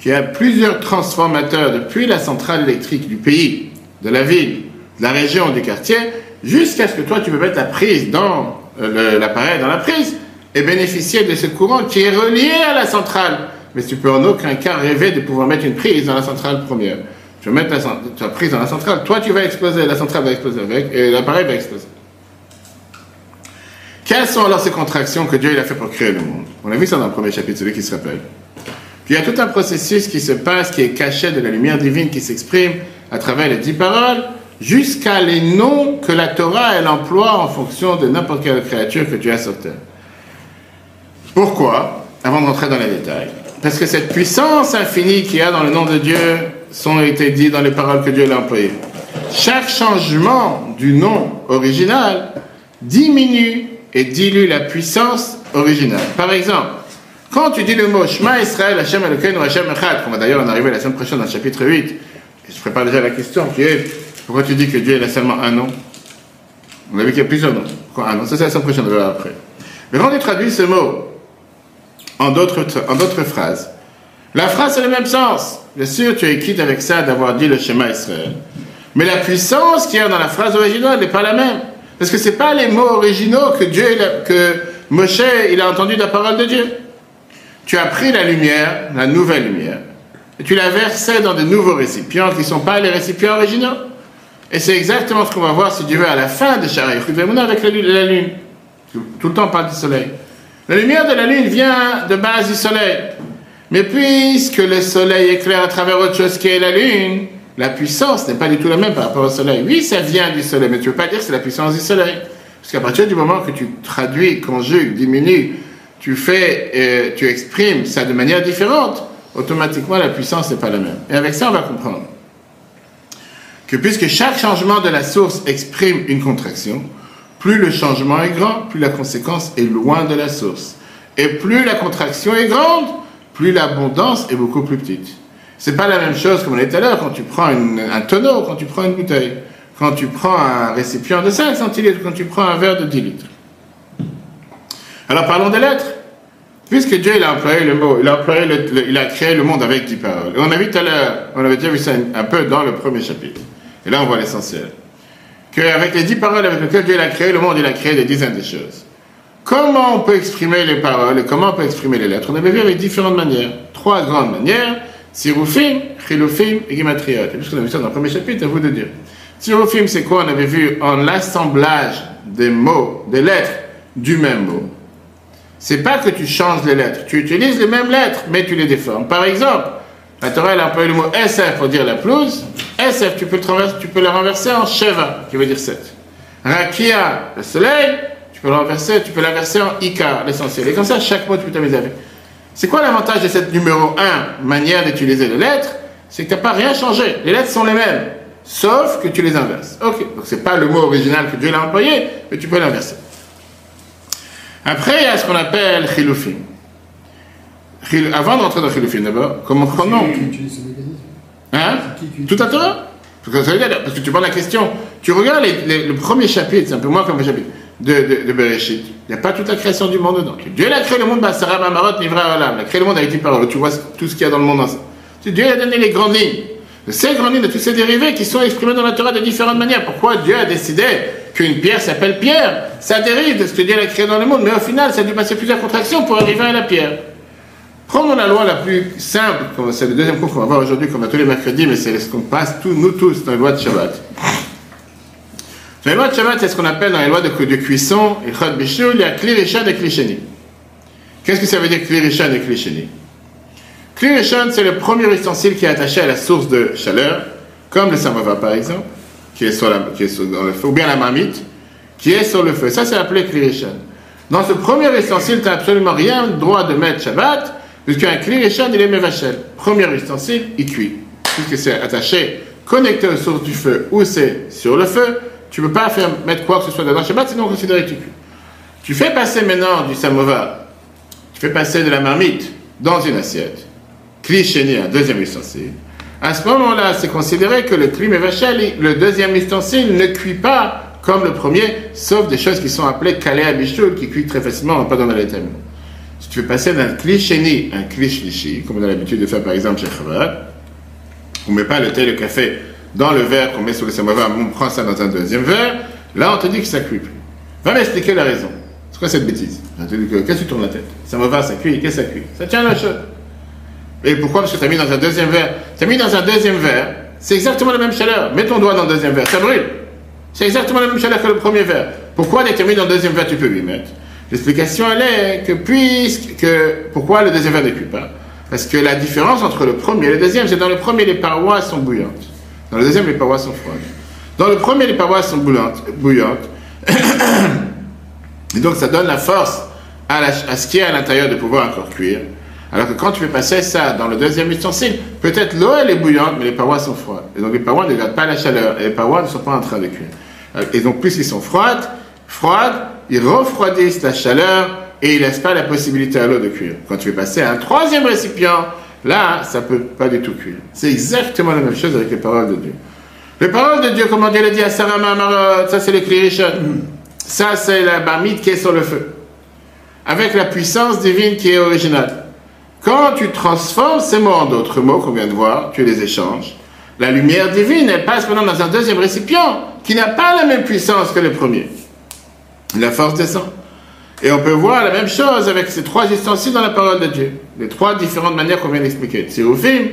qu'il y a plusieurs transformateurs depuis la centrale électrique du pays, de la ville, de la région, du quartier, jusqu'à ce que toi tu peux mettre la prise dans euh, l'appareil, dans la prise, et bénéficier de ce courant qui est relié à la centrale. Mais tu peux en aucun cas rêver de pouvoir mettre une prise dans la centrale première. Tu vas mettre ta prise dans la centrale, toi tu vas exploser, la centrale va exploser avec, et l'appareil va exploser. Quelles sont alors ces contractions que Dieu il a fait pour créer le monde? On a vu ça dans le premier chapitre, celui qui se rappelle. Il y a tout un processus qui se passe, qui est caché de la lumière divine qui s'exprime à travers les dix paroles, jusqu'à les noms que la Torah elle emploie en fonction de n'importe quelle créature que tu as sur terre. Pourquoi? Avant de rentrer dans les détails. Parce que cette puissance infinie qu'il y a dans le nom de Dieu sont été dit dans les paroles que Dieu a employées. Chaque changement du nom original diminue et dilue la puissance originale. Par exemple, quand tu dis le mot Shema Israël, Hashem Elokeinu, Hashem Echad, qu'on va d'ailleurs en arriver la semaine prochaine dans le chapitre 8, et je prépare déjà la question qui est pourquoi tu dis que Dieu a seulement un nom On a vu qu'il y a plusieurs noms. Pourquoi un nom Ça, c'est la semaine prochaine, on verra après. Mais quand tu traduis ce mot en d'autres, phrases, la phrase a le même sens. Bien sûr, tu es quitte avec ça d'avoir dit le Shema Israël. Mais la puissance qui est dans la phrase originale n'est pas la même. Parce que ce pas les mots originaux que Dieu, que Moshe, il a entendu de la parole de Dieu tu as pris la lumière, la nouvelle lumière, et tu la versais dans de nouveaux récipients qui ne sont pas les récipients originaux. Et c'est exactement ce qu'on va voir, si Dieu veut, à la fin de Shara avec la lune. Tout le temps, on parle du soleil. La lumière de la lune vient de base du soleil. Mais puisque le soleil éclaire à travers autre chose qui est la lune, la puissance n'est pas du tout la même par rapport au soleil. Oui, ça vient du soleil, mais tu ne veux pas dire que c'est la puissance du soleil. Parce qu'à partir du moment que tu traduis, conjugues, diminues tu fais, euh, tu exprimes ça de manière différente, automatiquement la puissance n'est pas la même. Et avec ça, on va comprendre que puisque chaque changement de la source exprime une contraction, plus le changement est grand, plus la conséquence est loin de la source. Et plus la contraction est grande, plus l'abondance est beaucoup plus petite. C'est pas la même chose comme on est tout à l'heure quand tu prends un tonneau, quand tu prends une bouteille, quand tu prends un récipient de 5 centilitres, quand tu prends un verre de 10 litres. Alors parlons des lettres. Puisque Dieu il a employé le mot, il a, employé il a créé le monde avec 10 paroles. Et on a vu tout on avait déjà vu ça un peu dans le premier chapitre. Et là on voit l'essentiel. Qu'avec les 10 paroles avec lesquelles Dieu a créé le monde, il a créé des dizaines de choses. Comment on peut exprimer les paroles et comment on peut exprimer les lettres? On avait vu avec différentes manières. Trois grandes manières. Sirufim, Chilufim et Gimatriot. Et puisqu'on a vu ça dans le premier chapitre, à vous de dire. Sirufim, c'est quoi? On avait vu en l'assemblage des mots, des lettres du même mot. C'est pas que tu changes les lettres. Tu utilises les mêmes lettres, mais tu les déformes. Par exemple, la Torah, elle a employé le mot SF pour dire la pelouse. SF, tu peux, le tu peux le renverser en Sheva, qui veut dire 7. Rakia, le soleil, tu peux le renverser, tu peux l'inverser en Ika, l'essentiel. Et comme ça, chaque mot, tu peux t'amuser avec. C'est quoi l'avantage de cette numéro 1, manière d'utiliser les lettres? C'est que tu n'as pas rien changé. Les lettres sont les mêmes, sauf que tu les inverses. Ok, donc c'est pas le mot original que Dieu l'a employé, mais tu peux l'inverser. Après, il y a ce qu'on appelle chilufim. Avant d'entrer dans chilufim, d'abord, comment prenons Hein Tout à toi parce que, tu prends la question. Tu regardes le premier chapitre, c'est un peu moins comme le chapitre de, de, de Bereshit. Il n'y a pas toute la création du monde dedans. Dieu a créé le monde, Sarah Mamarot, Nivra Olam. Il a créé le monde avec 10 paroles. Tu vois tout ce qu'il y a dans le monde. Dieu a donné les grandes lignes. Ces grandes lignes de tous ces dérivés qui sont exprimés dans la Torah de différentes manières. Pourquoi Dieu a décidé qu'une pierre s'appelle pierre? Ça dérive de ce que Dieu a créé dans le monde. Mais au final, ça a dû passer plusieurs contractions pour arriver à la pierre. Prenons la loi la plus simple, c'est le deuxième cours qu'on va voir aujourd'hui, comme à tous les mercredis, mais c'est ce qu'on passe, tous, nous tous, dans la loi de Shabbat. Dans les lois de Shabbat, c'est ce qu'on appelle dans les lois de, de cuisson, il y a Klirishad et Klisheni. Qu'est-ce que ça veut dire Klirishad et Klisheni Klirishad, c'est le premier ustensile qui est attaché à la source de chaleur, comme le samovar par exemple, qui est, sur la, qui est sur, le feu, ou bien la marmite, qui est sur le feu. Ça, c'est appelé Klirishad. Dans ce premier ustensile, tu n'as absolument rien droit de mettre Shabbat, Puisqu'un Klirishad, il est Mevachel. Premier ustensile, il cuit. Puisque c'est attaché, connecté aux sources du feu, ou c'est sur le feu, tu ne peux pas faire, mettre quoi que ce soit dedans Shabbat, sinon on considère que tu cuis. Tu fais passer maintenant du samovar, tu fais passer de la marmite dans une assiette, Klisheni, un deuxième ustensile. À ce moment-là, c'est considéré que le Kli le deuxième ustensile, ne cuit pas comme le premier, sauf des choses qui sont appelées Kalé Abishul, qui cuit très facilement, on va pas dans les thèmes tu veux passer d'un clichéni à un cliché, comme on a l'habitude de faire par exemple chez Chabad, on ne met pas le thé et le café dans le verre qu'on met sur le samovar, on prend ça dans un deuxième verre, là on te dit que ça cuit plus. Va m'expliquer la raison. C'est quoi cette bêtise? Qu'est-ce que tu tournes la tête? Samovar ça cuit, qu'est-ce que ça cuit? Ça tient la chose. Et pourquoi Parce que tu as mis dans un deuxième verre. Tu as mis dans un deuxième verre, c'est exactement la même chaleur. Mets ton doigt dans le deuxième verre, ça brûle. C'est exactement la même chaleur que le premier verre. Pourquoi dès que tu as mis dans le deuxième verre, tu peux lui mettre? L'explication, elle est que puisque, que, pourquoi le deuxième verre ne cuit pas Parce que la différence entre le premier et le deuxième, c'est dans le premier, les parois sont bouillantes. Dans le deuxième, les parois sont froides. Dans le premier, les parois sont bouillantes. bouillantes. (coughs) et donc, ça donne la force à, à ce qui est à l'intérieur de pouvoir encore cuire. Alors que quand tu fais passer ça dans le deuxième ustensile, peut-être l'eau elle est bouillante, mais les parois sont froides. Et donc les parois ne gardent pas la chaleur, et les parois ne sont pas en train de cuire. Et donc puisqu'ils sont froides, froides, ils refroidissent la chaleur et ils laissent pas la possibilité à l'eau de cuire. Quand tu veux passer à un troisième récipient, là, ça peut pas du tout cuire. C'est exactement la même chose avec les paroles de Dieu. Les paroles de Dieu, comme Dieu l'a dit à Sarah ça c'est les. Ça c'est la barmite qui est sur le feu. Avec la puissance divine qui est originale. Quand tu transformes ces mots en d'autres mots qu'on vient de voir, tu les échanges. La lumière divine, elle passe maintenant dans un deuxième récipient qui n'a pas la même puissance que le premier la force descend. Et on peut voir la même chose avec ces trois ustensiles dans la parole de Dieu. Les trois différentes manières qu'on vient d'expliquer. Tzirufim,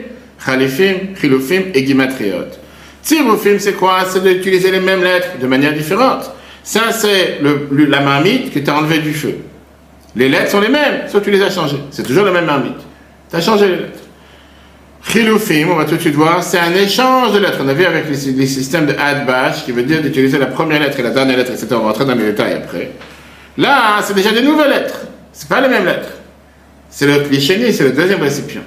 Khalifim, Khilufim et Gimatriot. Tzirufim, c'est quoi? C'est d'utiliser les mêmes lettres de manière différente. Ça, c'est la marmite que tu as enlevée du feu. Les lettres sont les mêmes, sauf que tu les as changées. C'est toujours la même marmite. Tu as changé les lettres. Khilufim, on va tout de suite voir, c'est un échange de lettres. On a vu avec les, systèmes de add-bash, qui veut dire d'utiliser la première lettre et la dernière lettre, etc. On va rentrer dans les détails après. Là, c'est déjà des nouvelles lettres. C'est pas les mêmes lettres. C'est le cliché, c'est le deuxième récipient.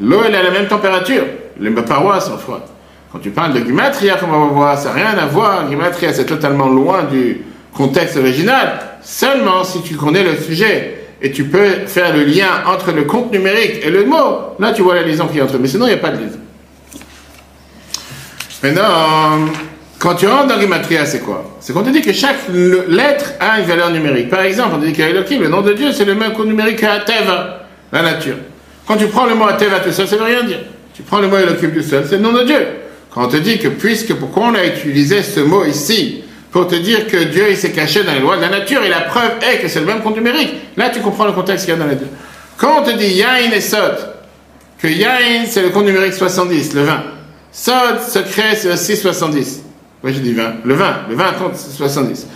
L'eau, elle est à la même température. Les parois sont froides. Quand tu parles de Gimatria, comme on va voir, ça n'a rien à voir. Gimatria, c'est totalement loin du contexte original seulement si tu connais le sujet et tu peux faire le lien entre le compte numérique et le mot. Là, tu vois la liaison qui entre. Mais sinon, il n'y a pas de liaison. Maintenant, quand tu rentres dans Gematria, c'est quoi? C'est qu'on te dit que chaque lettre a une valeur numérique. Par exemple, on te dit qu'Elohim, le nom de Dieu, c'est le même compte numérique qu'Ateva, la nature. Quand tu prends le mot Ateva tout seul, ça ne veut rien dire. Tu prends le mot Elohim tout seul, c'est le nom de Dieu. Quand on te dit que puisque, pourquoi on a utilisé ce mot ici pour te dire que Dieu il s'est caché dans les lois de la nature et la preuve est que c'est le même compte numérique. Là, tu comprends le contexte qu'il y a dans les deux. Quand on te dit Yain et Sod, que Yain c'est le compte numérique 70, le 20. Sod, secret, c'est aussi 70. Oui, j'ai dit 20. Le 20. Le 20 compte 70.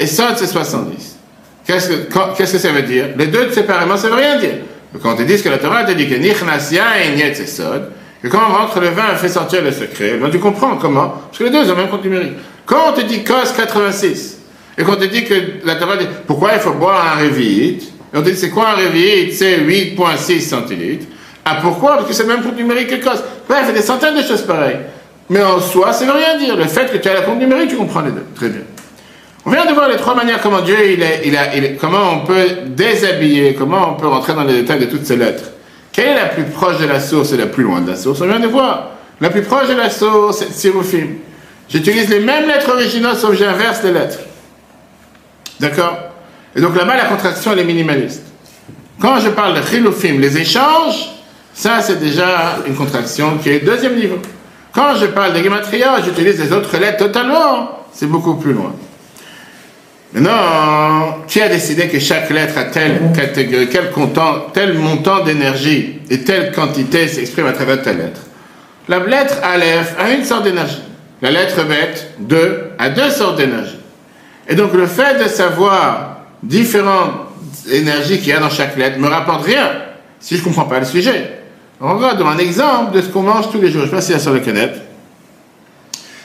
Et Sod, c'est 70. Qu'est-ce que, ça veut dire? Les deux séparément, ça veut rien dire. Quand on te dit que la Torah te dit que Nichnas Yain c'est Sod, que quand on rentre le 20, on fait sortir le secret, ben, tu comprends comment? Parce que les deux ont le même compte numérique. Quand on te dit cos 86, et qu'on te dit que la Torah dit pourquoi il faut boire un révite, et on te dit c'est quoi un révite C'est 8,6 centilitres. Ah pourquoi? Parce que c'est le même compte numérique que cos. Bref, il a des centaines de choses pareilles. Mais en soi, ça ne veut rien dire. Le fait que tu as la compte numérique, tu comprends les deux. Très bien. On vient de voir les trois manières comment Dieu, il a, comment on peut déshabiller, comment on peut rentrer dans les détails de toutes ces lettres. Quelle est la plus proche de la source et la plus loin de la source? On vient de voir. La plus proche de la source, c'est Sirufim. J'utilise les mêmes lettres originales, sauf j'inverse les lettres. D'accord? Et donc là-bas, la contraction, elle est minimaliste. Quand je parle de chilufim, les échanges, ça, c'est déjà une contraction qui est deuxième niveau. Quand je parle de gematria, j'utilise les autres lettres totalement. C'est beaucoup plus loin. Maintenant, qui a décidé que chaque lettre a telle catégorie, quel, tel montant d'énergie et telle quantité s'exprime à travers telle lettre? La lettre Aleph a une sorte d'énergie. La lettre bête, 2, a deux sortes d'énergie. Et donc le fait de savoir différentes énergies qu'il y a dans chaque lettre me rapporte rien si je ne comprends pas le sujet. On dans un exemple de ce qu'on mange tous les jours. Je ne sais pas si c'est sur le.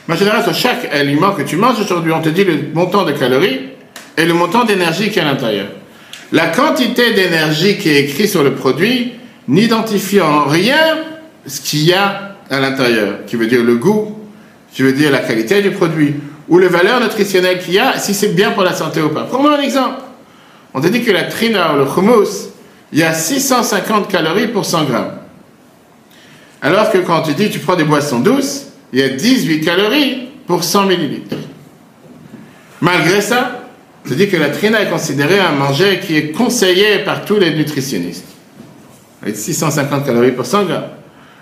Mais en général, sur chaque aliment que tu manges aujourd'hui, on te dit le montant de calories et le montant d'énergie qui est à l'intérieur. La quantité d'énergie qui est écrite sur le produit n'identifie en rien ce qu'il y a à l'intérieur, qui veut dire le goût, je veux dire la qualité du produit, ou les valeurs nutritionnelles qu'il y a, si c'est bien pour la santé ou pas. Prenons un exemple. On te dit que la trina ou le hummus, il y a 650 calories pour 100 grammes. Alors que quand tu dis tu prends des boissons douces, il y a 18 calories pour 100 millilitres. Malgré ça, te dit que la trina est considérée un manger qui est conseillé par tous les nutritionnistes. Avec 650 calories pour 100 grammes.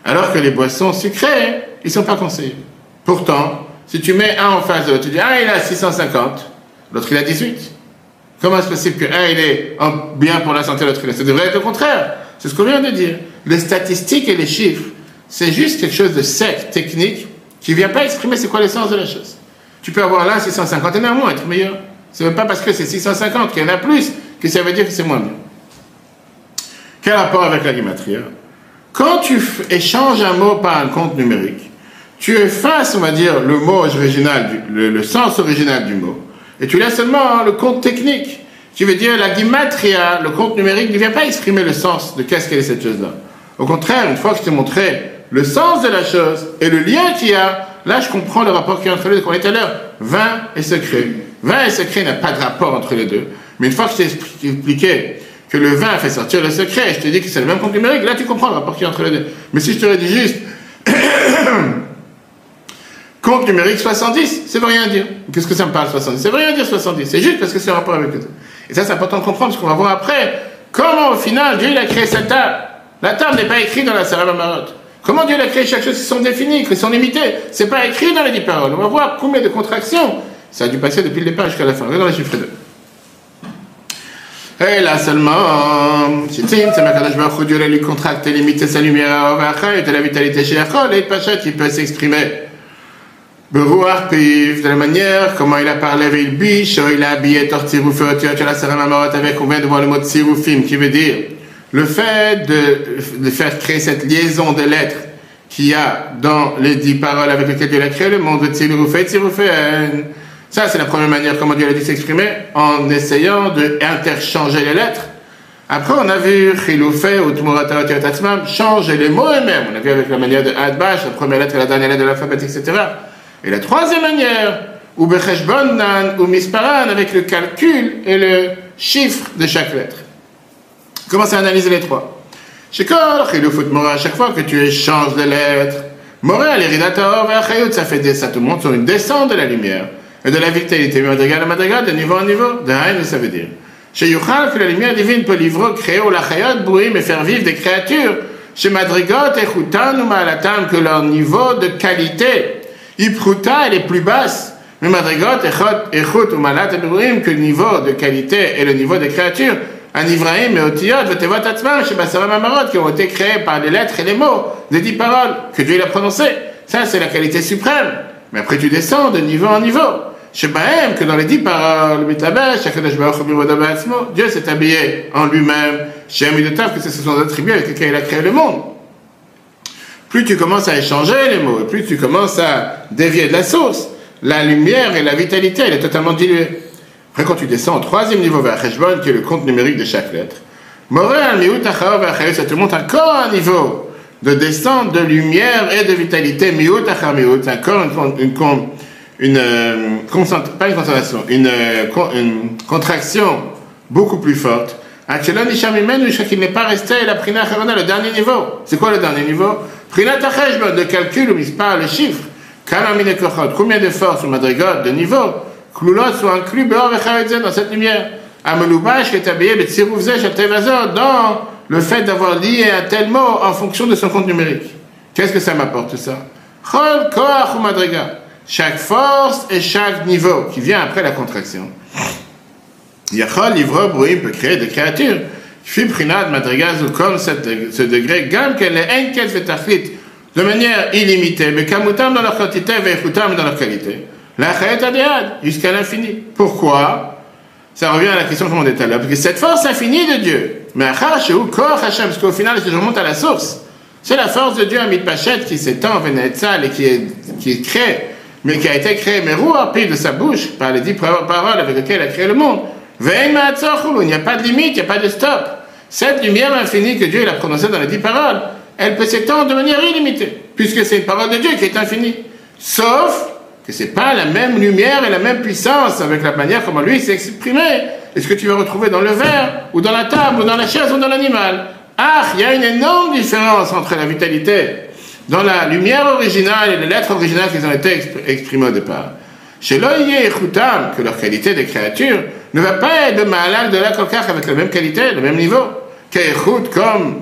Alors que les boissons sucrées, ils ne sont pas conseillés. Pourtant, si tu mets un en face de l'autre, tu dis, ah, il a 650, l'autre il a 18. Comment est-ce possible que un il est bien pour la santé, l'autre il a Ça devrait être le contraire. C'est ce qu'on vient de dire. Les statistiques et les chiffres, c'est juste quelque chose de sec, technique, qui ne vient pas exprimer c'est quoi l'essence de la chose. Tu peux avoir là 650 et néanmoins être meilleur. Ce n'est pas parce que c'est 650 qu'il y en a plus que ça veut dire que c'est moins bien. Quel rapport avec la guimatria Quand tu échanges un mot par un compte numérique, tu effaces, on va dire, le mot original, le, sens original du mot, et tu laisses seulement le compte technique. Tu veux dire, la gimatria, le compte numérique, ne vient pas exprimer le sens de qu'est-ce qu'elle est cette chose-là. Au contraire, une fois que je t'ai montré le sens de la chose et le lien qu'il y a, là, je comprends le rapport qu'il y a entre les deux, qu'on est à l'heure. Vin et secret. Vin et secret n'a pas de rapport entre les deux. Mais une fois que je t'ai expliqué que le vin fait sortir le secret, je te dis que c'est le même compte numérique, là, tu comprends le rapport qu'il y a entre les deux. Mais si je te dit juste, Compte numérique 70, ça veut rien dire. Qu'est-ce que ça me parle 70 Ça veut rien dire 70, c'est juste parce que c'est un rapport avec eux. Et ça, c'est important de comprendre, ce qu'on va voir après. Comment, au final, Dieu il a créé cette table La table n'est pas écrite dans la Sarah Marotte. Comment Dieu a créé chaque chose qui sont définies, qui sont limitées? C'est pas écrit dans les dix paroles. On va voir combien de contractions ça a dû passer depuis le départ jusqu'à la fin. Regardez dans les chiffres 2. Et là seulement, c'est Makadosh Baruch Dieu lui contracte et limite sa lumière et la vitalité chez Achol, et Pachat, il peut s'exprimer de la manière comment il a parlé avec biche, il a habillé Tortiruf et la Saramamorot avec, on vient de voir le mot Tirufim, qui veut dire le fait de, de faire créer cette liaison de lettres qu'il y a dans les dix paroles avec lesquelles Dieu a créé le monde de Tiruf et Ça, c'est la première manière comment Dieu a dû s'exprimer, en essayant d'interchanger les lettres. Après, on a vu Chiloufé ou changer les mots eux-mêmes. On a vu avec la manière de Adbash, la première lettre et la dernière lettre de l'alphabet, etc. Et la troisième manière, ou becheshbonan, ou misparan, avec le calcul et le chiffre de chaque lettre. Commence à analyser les trois? Shekor, chilufut mora, à chaque fois que tu échanges les lettres, mora, l'iridator, ve'achayut, ça fait des, ça te montre sur une descente de la lumière et de la vitalité, madrigal à madrigal, de niveau en niveau, de haïn, ça veut dire. Chez Yuchal, que la lumière divine peut livrer, créer ou la chayot, bruit, mais faire vivre des créatures. Chez Madrigot, Echutan ou Malatam, que leur niveau de qualité, Ipruta, elle est plus basse. Mais Madrigot, Echut ou Malat, que le niveau de qualité et le niveau des créatures, un Ibrahim et Otiyot, Vetevot Atzman, chez Bassaram Amarot, qui ont été créés par les lettres et les mots des dix paroles que Dieu a prononcées. Ça, c'est la qualité suprême. Mais après, tu descends de niveau en niveau. Shebahem, que dans les dix paroles, Dieu s'est habillé en lui-même, Shem que c'est son attribut avec lequel il a créé le monde. Plus tu commences à échanger les mots, plus tu commences à dévier de la source, la lumière et la vitalité, elle est totalement diluée. Après, quand tu descends au troisième niveau vers Heshbon, qui est le compte numérique de chaque lettre, ça te montre encore un niveau de descente de lumière et de vitalité, miut c'est encore une, une, euh, pas une concentration, une, euh, une contraction beaucoup plus forte. qu'il n'est pas resté la prina le dernier niveau. C'est quoi le dernier niveau? De calcul, où il parle les chiffres. Combien de forces ou madrigot de niveau Kloulot sont inclus dans cette lumière. Ameloubash est habillé dans le fait d'avoir lié un tel mot en fonction de son compte numérique. Qu'est-ce que ça m'apporte ça? Chaque force et chaque niveau qui vient après la contraction. Yachol, livre, bruit peut créer des créatures. Fibrinat, madrigazo, comme ce degré, est inquiète de manière illimitée, mais kamutam dans leur quantité, vechutam dans leur qualité. La jusqu'à l'infini. Pourquoi? Ça revient à la question qu'on a tout à l'heure. Parce que cette force infinie de Dieu, mais parce qu'au final, je remonte à la source. C'est la force de Dieu, Amit Pachet, qui s'étend, Venetzal, et qui, est, qui crée mais qui a été créé, mais rempli de sa bouche, par les dix paroles avec lesquelles il a créé le monde. Il n'y a pas de limite, il n'y a pas de stop. Cette lumière infinie que Dieu a prononcée dans les dix paroles, elle peut s'étendre de manière illimitée, puisque c'est une parole de Dieu qui est infinie. Sauf que ce n'est pas la même lumière et la même puissance avec la manière comment lui s'est exprimé. est ce que tu vas retrouver dans le verre, ou dans la table, ou dans la chaise, ou dans l'animal? Ah, il y a une énorme différence entre la vitalité dans la lumière originale et les lettres originales qui ont été exprimées au départ. Chez l'Oye et Khutam, que leur qualité de créature ne va pas être de malal de la kokach avec la même qualité, le même niveau, qu'Echut comme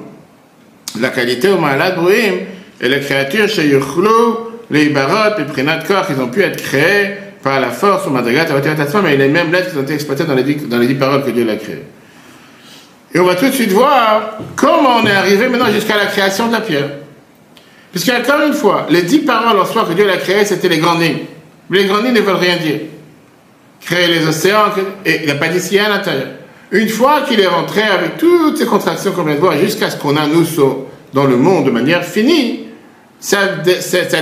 la qualité au malal bruim et les créatures chez Yuchlou, les Ibarot, les Prinat Koch, ils ont pu être créés par la force au Madrigat, mais les mêmes lettres qui ont été exploitées dans les, dix, paroles que Dieu a créées. Et on va tout de suite voir comment on est arrivé maintenant jusqu'à la création de la pierre. Puisqu'encore une fois, les dix paroles en soi que Dieu a créées, c'était les grandes lignes. Mais les grandes lignes ne veulent rien dire. Créer les océans, et dit ce à l'intérieur. Une fois qu'il est rentré avec toutes ces contractions qu'on vient de voir, jusqu'à ce qu'on a, nous, dans le monde de manière finie, ça,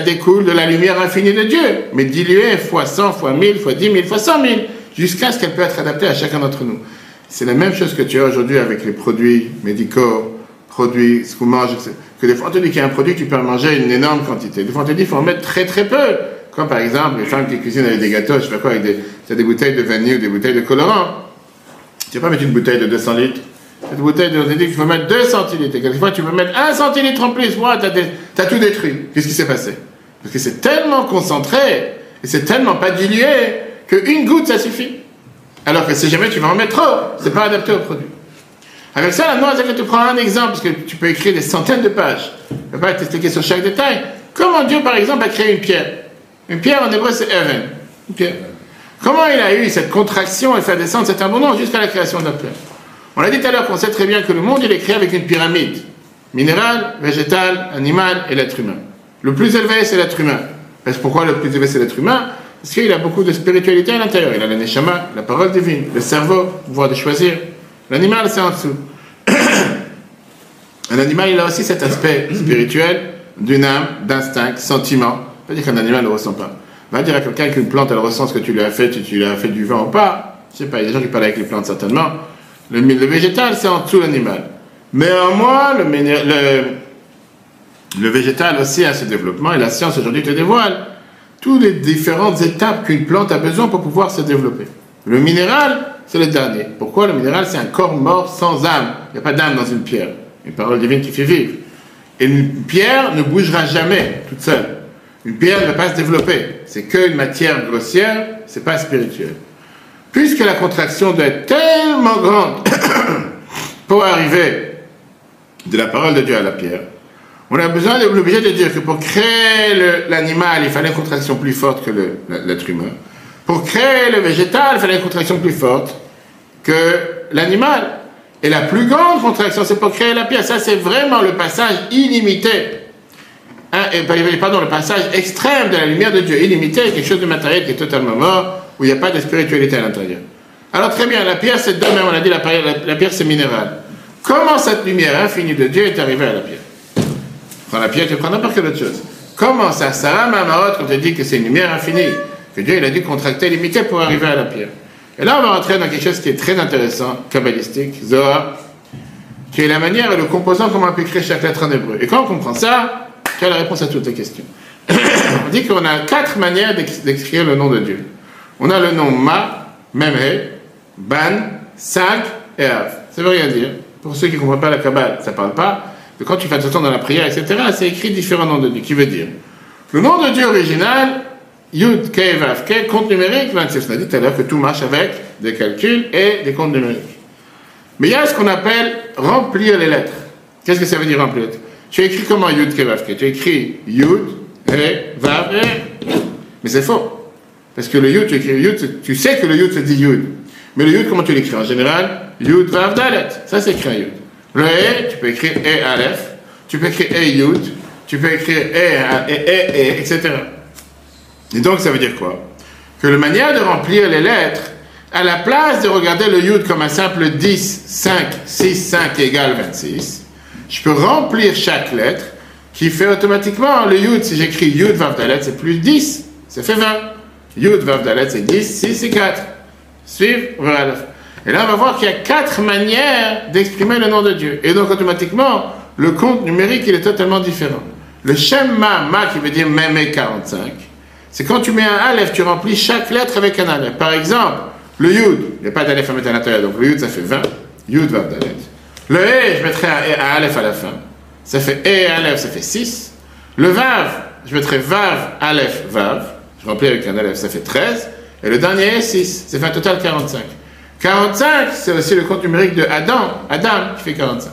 découle de la lumière infinie de Dieu, mais diluée fois 100, fois 1000, fois 10 000, fois 100 000, jusqu'à ce qu'elle puisse être adaptée à chacun d'entre nous. C'est la même chose que tu as aujourd'hui avec les produits médicaux, produits, ce qu'on mange, etc que des fois on te dit qu'il y a un produit, tu peux en manger une énorme quantité. Des fois on te dit qu'il faut en mettre très très peu. Comme par exemple les femmes qui cuisinent avec des gâteaux, je sais pas quoi, avec des, des bouteilles de vanille ou des bouteilles de colorant? Tu ne vas pas mettre une bouteille de 200 litres. Cette bouteille, on te dit qu'il faut mettre 2 centilitres. Et quelquefois tu peux mettre 1 centilitre en plus. Moi, tu as, tout détruit. Qu'est-ce qui s'est passé? Parce que c'est tellement concentré et c'est tellement pas dilué qu'une goutte ça suffit. Alors que si jamais tu vas en mettre trop, c'est pas adapté au produit. Avec ça, la noix, que tu prends un exemple, parce que tu peux écrire des centaines de pages. Je ne vais pas t'expliquer sur chaque détail. Comment Dieu, par exemple, a créé une pierre? Une pierre, en hébreu, c'est Even. Pierre. Comment il a eu cette contraction et fait descendre cet abondance jusqu'à la création de la pierre On a dit tout à l'heure qu'on sait très bien que le monde, il est créé avec une pyramide. Minéral, végétal, animal et l'être humain. Le plus élevé, c'est l'être humain. Pourquoi le plus élevé, c'est l'être humain? Parce qu'il a beaucoup de spiritualité à l'intérieur. Il a la neshama, la parole divine, le cerveau, le pouvoir de choisir, L'animal, c'est en dessous. (coughs) Un animal, il a aussi cet aspect spirituel d'une âme, d'instinct, sentiment. Peut dire qu'un animal ne ressent pas. Va dire à quelqu'un qu'une plante, elle ressent ce que tu lui as fait, tu, tu lui as fait du vent ou pas. Je sais pas, il y a des gens qui parlent avec les plantes certainement. Le, végétal, c'est en dessous l'animal. Moi, le, le, le végétal aussi a ce développement et la science aujourd'hui te dévoile toutes les différentes étapes qu'une plante a besoin pour pouvoir se développer. Le minéral, c'est le dernier. Pourquoi le minéral, c'est un corps mort sans âme? Il n'y a pas d'âme dans une pierre. Une parole divine qui fait vivre. Et une pierre ne bougera jamais toute seule. Une pierre ne va pas se développer. C'est qu'une matière grossière, c'est pas spirituel. Puisque la contraction doit être tellement grande (coughs) pour arriver de la parole de Dieu à la pierre, on a besoin, de, obligé de dire que pour créer l'animal, il fallait une contraction plus forte que l'être humain. Pour créer le végétal, il fallait une contraction plus forte que l'animal. Et la plus grande contraction, c'est pour créer la pierre. Ça, c'est vraiment le passage illimité. Hein, et, pardon, le passage extrême de la lumière de Dieu, illimité, quelque chose de matériel qui est totalement mort, où il n'y a pas de spiritualité à l'intérieur. Alors très bien, la pierre, c'est de même, on a dit, la, la pierre, c'est minéral. Comment cette lumière infinie de Dieu est arrivée à la pierre? Prends la pierre, tu prends n'importe quelle autre chose. Comment ça, Sarah Mamarot, quand tu dit que c'est une lumière infinie, que Dieu il a dû contracter limité pour arriver à la pierre? Et là, on va rentrer dans quelque chose qui est très intéressant, kabbalistique, Zohar, qui est la manière et le composant comment on peut écrire chaque lettre en hébreu. Et quand on comprend ça, tu as la réponse à toutes les questions. (coughs) on dit qu'on a quatre manières d'écrire le nom de Dieu. On a le nom Ma, Memhe, Ban, Sag et Av. Ça veut rien dire. Pour ceux qui ne comprennent pas la Kabbale, ça ne parle pas. Mais quand tu fais attention dans la prière, etc., c'est écrit différents noms de Dieu. Qui veut dire? Le nom de Dieu original, Yud, K, Vav, K, compte numérique 26. On a dit tout à l'heure que tout marche avec des calculs et des comptes numériques. Mais il y a ce qu'on appelle remplir les lettres. Qu'est-ce que ça veut dire remplir les lettres? Tu écris comment Yud, K, Vav, K Tu écris Yud, He, Vav, He. Mais c'est faux. Parce que le Yud, tu écris Yud, tu sais que le Yud se dit Yud. Mais le Yud, comment tu l'écris? En général, Yud, Vav, Dalet. Ça, c'est écrit Yud. Le E, tu peux écrire E, Aleph. Tu peux écrire E, Yud. Tu peux écrire E, E, E, etc. Et donc, ça veut dire quoi? Que la manière de remplir les lettres, à la place de regarder le yud comme un simple 10, 5, 6, 5 égale 26, je peux remplir chaque lettre qui fait automatiquement le yud. Si j'écris yud vav dalet, c'est plus 10, ça fait 20. Yud vav dalet, c'est 10, 6 et 4. Suivre, voilà. Et là, on va voir qu'il y a quatre manières d'exprimer le nom de Dieu. Et donc, automatiquement, le compte numérique, il est totalement différent. Le Shema, Ma, qui veut dire Mémé 45, c'est quand tu mets un Aleph, tu remplis chaque lettre avec un Aleph. Par exemple, le Yud, il n'y a pas d'Aleph à mettre à l'intérieur, donc le Yud, ça fait 20. Yud, Vav, Dalet. Le E, je mettrai un, Aleph à la fin. Ça fait E, Aleph, ça fait 6. Le Vav, je mettrai Vav, Aleph, Vav. Je remplis avec un Aleph, ça fait 13. Et le dernier est 6. Ça fait un total 45. 45, c'est aussi le compte numérique de Adam. Adam qui fait 45.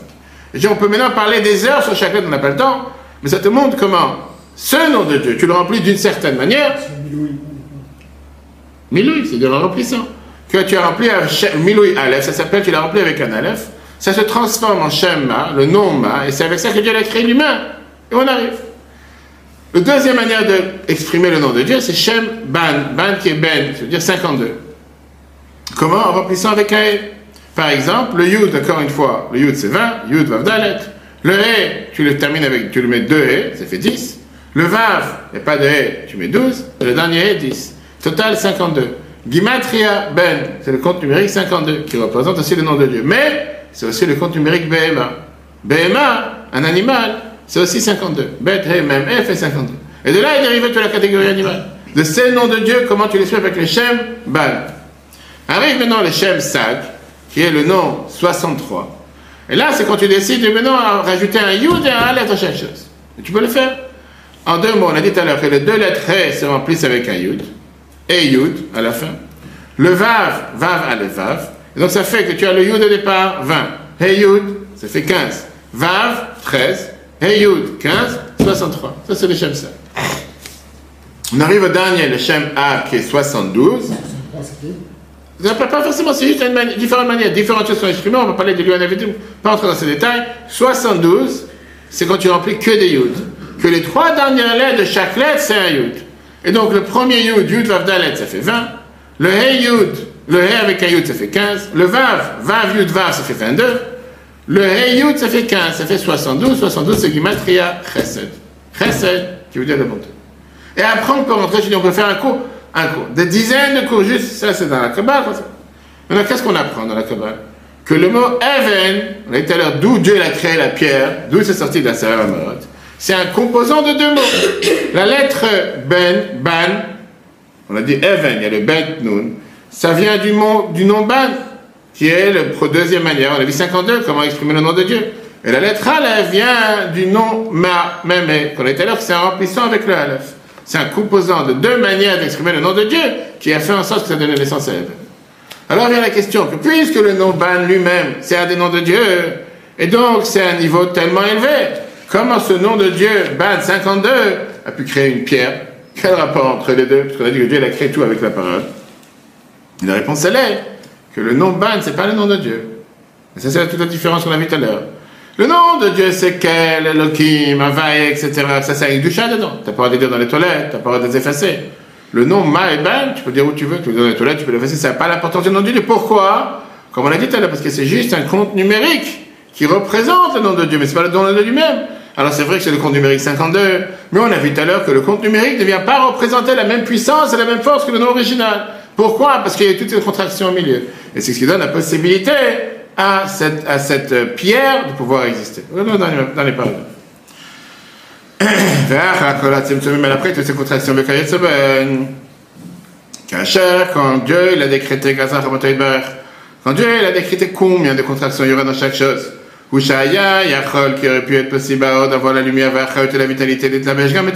Et on peut maintenant parler des heures sur chaque lettre, on n'a pas le temps, mais ça te montre comment ce nom de Dieu, tu le remplis d'une certaine manière. Miloui, c'est de le remplissant. Que tu as rempli un Miloui Aleph, ça s'appelle, tu l'as rempli avec un Aleph, ça se transforme en Shema, le nom Ma, et c'est avec ça que Dieu a créé l'humain. Et on arrive. La deuxième manière d'exprimer le nom de Dieu, c'est Shem Ban. Ban qui est Ben, cest veut dire 52. Comment? En remplissant avec un E. Par exemple, le Yud, encore une fois, le Yud c'est 20, Yud Vav Dalet. Le E, tu le termines avec, tu le mets 2 E, ça fait 10. Le Vav, il n'y a pas de He, tu mets 12, et le dernier He, 10. Total 52. Gimatria Ben, c'est le compte numérique 52, qui représente aussi le nom de Dieu. Mais, c'est aussi le compte numérique Behema. Behema, un animal, c'est aussi 52. Bet, He, Mem, He fait 52. Et de là, il dérive de la catégorie animale. De ces noms de Dieu, comment tu fais avec le Shem Ban. Arrive maintenant le Shem Sag, qui est le nom 63. Et là, c'est quand tu décides de maintenant rajouter un Yud et un Aleph à chaque chose. Et tu peux le faire. En deux mots, on a dit tout à l'heure que les deux lettres He se remplissent avec un Yud, et Yud à la fin. Le Vav, Vav à le Vav. Et donc ça fait que tu as le Yud au départ, 20. He Yud, ça fait 15. Vav, 13. He Yud, 15, 63. Ça c'est le Shem Sa. On arrive au dernier, le Shem A qui est 72. Pas, pas forcément, c'est juste une mani différentes manières, différentes choses sont exprimées. On va parler de l'UNFD, pas entrer dans ces détails. 72, c'est quand tu remplis que des Yud que les trois dernières lettres de chaque lettre, c'est un Yud. Et donc le premier Yud, Yud Vav Dalet, ça fait 20. Le He Yud, le He avec Yud, ça fait 15. Le Vav, Vav Yud Vav, ça fait 22. Le He Yud, ça fait 15, ça fait 72. 72, c'est Gimatria Chesed. Chesed, qui veut dire le bonté. Et après, on peut rentrer, on peut faire un cours, un cours. Des dizaines de cours, juste, ça c'est dans la Kabbalah. Maintenant, qu'est-ce qu'on apprend dans la Kabbalah? Que le mot Even, on a dit tout à l'heure, d'où Dieu a créé la pierre, d'où c'est sorti de la Sarah c'est un composant de deux mots. La lettre Ben, Ban, on a dit Even, il y a le Ben Nun, ça vient du, mot, du nom Ban, qui est le deuxième manière. On a dit 52, comment exprimer le nom de Dieu. Et la lettre Aleph vient du nom Ma, Meme, qu'on a tout à l'heure, c'est un remplissant avec le Aleph. C'est un composant de deux manières d'exprimer le nom de Dieu qui a fait en sorte que ça donne naissance à Even. Alors vient la question que puisque le nom Ban lui-même, c'est un des noms de Dieu, et donc c'est un niveau tellement élevé, comment ce nom de Dieu, Ban 52, a pu créer une pierre? Quel rapport entre les deux? Parce qu'on a dit que Dieu a créé tout avec la parole. La réponse elle est que le nom Ban, c'est pas le nom de Dieu. Et ça c'est toute la différence qu'on a vu tout à l'heure. Le nom de Dieu, c'est quel, Elohim, Havaï, etc. Ça, c'est avec du chat dedans. T'as pas le de dire dans les toilettes, t'as pas le de les effacer. Le nom Ma et Ben, tu peux dire où tu veux, tu peux dire dans les toilettes, tu peux l'effacer, ça n'a pas l'importance du nom de Dieu. Pourquoi? Comme on l'a dit tout à l'heure, parce que c'est juste un compte numérique qui représente le nom de Dieu, mais c'est pas le nom de Dieu lui-même. Alors c'est vrai que c'est le compte numérique 52, mais on a vu tout à l'heure que le compte numérique ne vient pas représenter la même puissance et la même force que le nom original. Pourquoi? Parce qu'il y a toutes ces contractions au milieu. Et c'est ce qui donne la possibilité à cette, à cette pierre de pouvoir exister. Dans les, dans les paroles. (coughs) Mais après, toutes ces contractions, quand Dieu il a décrété quand Dieu il a décrété combien de contractions il y aura dans chaque chose, Ushaya, Yachol, qui aurait pu être possible d'avoir la lumière, la vitalité Tabeshgam et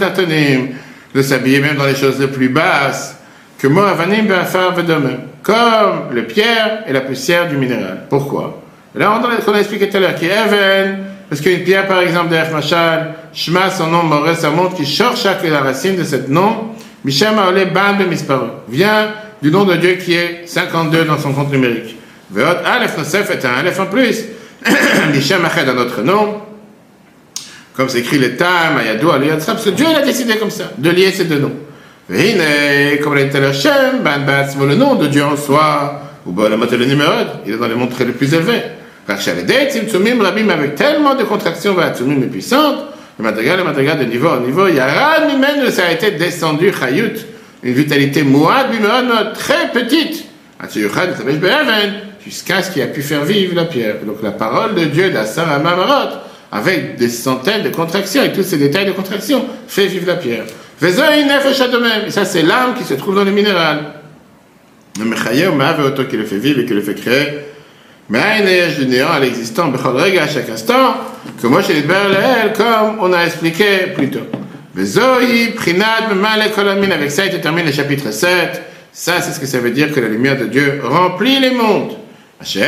de s'habiller même dans les choses les plus basses, que moi, Avanim, Be'afar, Vedome comme le pierre et la poussière du minéral. Pourquoi? Là, on a expliqué tout à l'heure, qui est Even, parce qu'une pierre, par exemple, de Machal, Shema, son nom, Moré, ça montre qu'il cherche chaque la racine de ce nom, Mishem Aole Ban Misparu, vient du nom de Dieu qui est 52 dans son compte numérique. Veot Aleph Nosef est un Aleph en plus. (coughs) Mishem Ached un autre nom, comme c'est écrit le Tam, Ayadou, Aliyatsa, parce que Dieu il a décidé comme ça, de lier ces deux noms. Vine, comme l'a dit Shem, Ban Bats, le nom de Dieu en soi, ou bon, la le numéro, il est dans les montres les plus élevés. Les Tzimtzumim Rabim, avec tellement de contractions, Vatsumim et puissantes, le madrigal, le madrigal de niveau en niveau, il y a rien même ça a été descendu, Chayut, une vitalité mouad, très petite, jusqu'à ce qu'il a pu faire vivre la pierre. Donc la parole de Dieu, la Sarah Mamarot, avec des centaines de contractions et tous ces détails de contractions, fait vivre la pierre. Ça, c'est l'âme qui se trouve dans le minéral. Le Mechayer, qui le fait vivre et qui le fait créer. Mais un du néant à l'existant, à chaque instant, que moi, chez les comme on a expliqué plus tôt. Avec ça, il termine le chapitre 7. Ça, c'est ce que ça veut dire que la lumière de Dieu remplit les mondes. Ce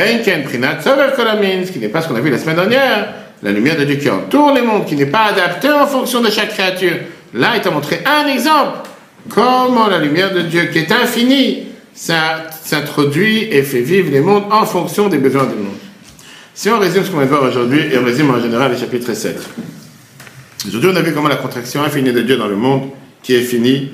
qui n'est pas ce qu'on a vu la semaine dernière. La lumière de Dieu qui entoure les mondes, qui n'est pas adaptée en fonction de chaque créature. Là, il t'a montré un exemple. Comment la lumière de Dieu, qui est infinie, s'introduit et fait vivre les mondes en fonction des besoins du monde. Si on résume ce qu'on va voir aujourd'hui, et on résume en général le chapitre 7. Aujourd'hui, on a vu comment la contraction infinie de Dieu dans le monde, qui est finie,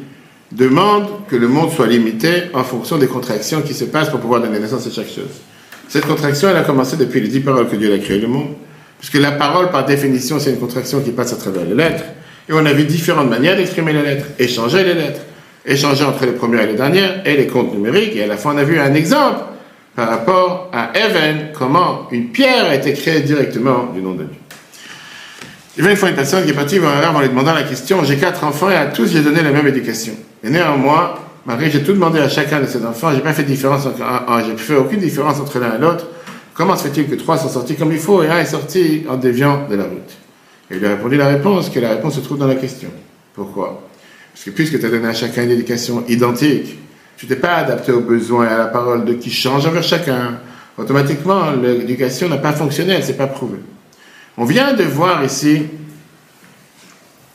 demande que le monde soit limité en fonction des contractions qui se passent pour pouvoir donner naissance à chaque chose. Cette contraction, elle a commencé depuis les dix paroles que Dieu a créé le monde, puisque la parole, par définition, c'est une contraction qui passe à travers les lettres. Et on a vu différentes manières d'exprimer les lettres, échanger les lettres échanger entre les premières et les dernières, et les comptes numériques. Et à la fin, on a vu un exemple par rapport à Even, comment une pierre a été créée directement du nom de Dieu. Il y avait une fois une personne qui est partie voir un en lui demandant la question, j'ai quatre enfants et à tous j'ai donné la même éducation. Et néanmoins, Marie, j'ai tout demandé à chacun de ces enfants, j'ai pas fait différence, j'ai fait aucune différence entre l'un et l'autre. Comment se fait-il que trois sont sortis comme il faut et un est sorti en déviant de la route? Et il lui a répondu la réponse, que la réponse se trouve dans la question. Pourquoi? Parce que puisque tu as donné à chacun une éducation identique, tu t'es pas adapté aux besoins et à la parole de qui change envers chacun. Automatiquement, l'éducation n'a pas fonctionné, elle ne s'est pas prouvée. On vient de voir ici,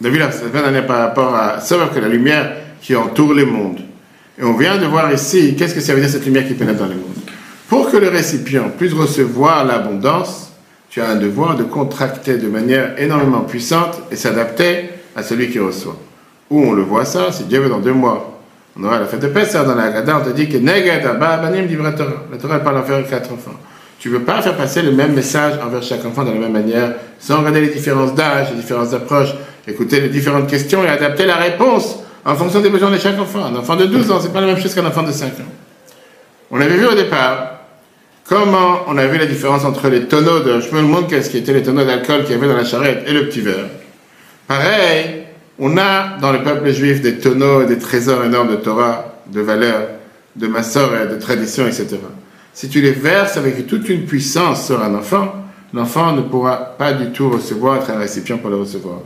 on a vu la semaine dernière par rapport à savoir que la lumière qui entoure le monde. Et on vient de voir ici, qu'est-ce que ça veut dire cette lumière qui pénètre dans le monde? Pour que le récipient puisse recevoir l'abondance, tu as un devoir de contracter de manière énormément puissante et s'adapter à celui qui reçoit. Où on le voit ça, si Dieu veut dans deux mois, on aura la fête de Pessah dans la Haggadah, on te dit que Banim la Torah. Parle envers quatre enfants. Tu ne veux pas faire passer le même message envers chaque enfant de la même manière, sans regarder les différences d'âge, les différences d'approche, écouter les différentes questions et adapter la réponse en fonction des besoins de chaque enfant. Un enfant de 12 ans, c'est pas la même chose qu'un enfant de 5 ans. On avait vu au départ comment on a vu la différence entre les tonneaux de Shmuel Munkes, qui étaient les tonneaux d'alcool qu'il y avait dans la charrette, et le petit verre? Pareil, on a dans le peuple juif des tonneaux et des trésors énormes de Torah, de valeurs, de massor de traditions, etc. Si tu les verses avec toute une puissance sur un enfant, l'enfant ne pourra pas du tout recevoir, être un récipient pour le recevoir.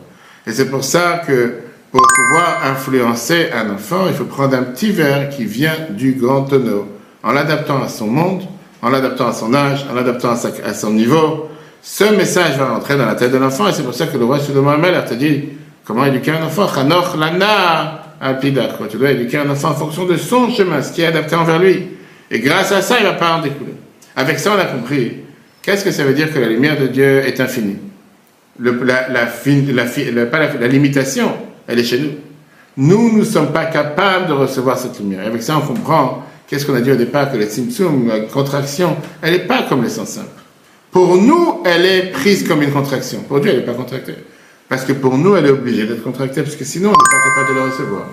Et c'est pour ça que pour pouvoir influencer un enfant, il faut prendre un petit verre qui vient du grand tonneau, en l'adaptant à son monde, en l'adaptant à son âge, en l'adaptant à, son niveau. Ce message va rentrer dans la tête de l'enfant, et c'est pour ça que le roi Shlomo a te dit comment éduquer un enfant? Tu dois éduquer un enfant en fonction de son chemin, ce qui est adapté envers lui. Et grâce à ça, il va pas en découler. Avec ça, on a compris. Qu'est-ce que ça veut dire que la lumière de Dieu est infinie? La, la, limitation, elle est chez nous. Nous, ne sommes pas capables de recevoir cette lumière. Et avec ça, on comprend, qu'est-ce qu'on a dit au départ, que la tzimtzum, la contraction, elle n'est pas comme les sens simples. Pour nous, elle est prise comme une contraction. Pour Dieu, elle n'est pas contractée. Parce que pour nous, elle est obligée d'être contractée, parce que sinon, on n'est pas capable de la recevoir.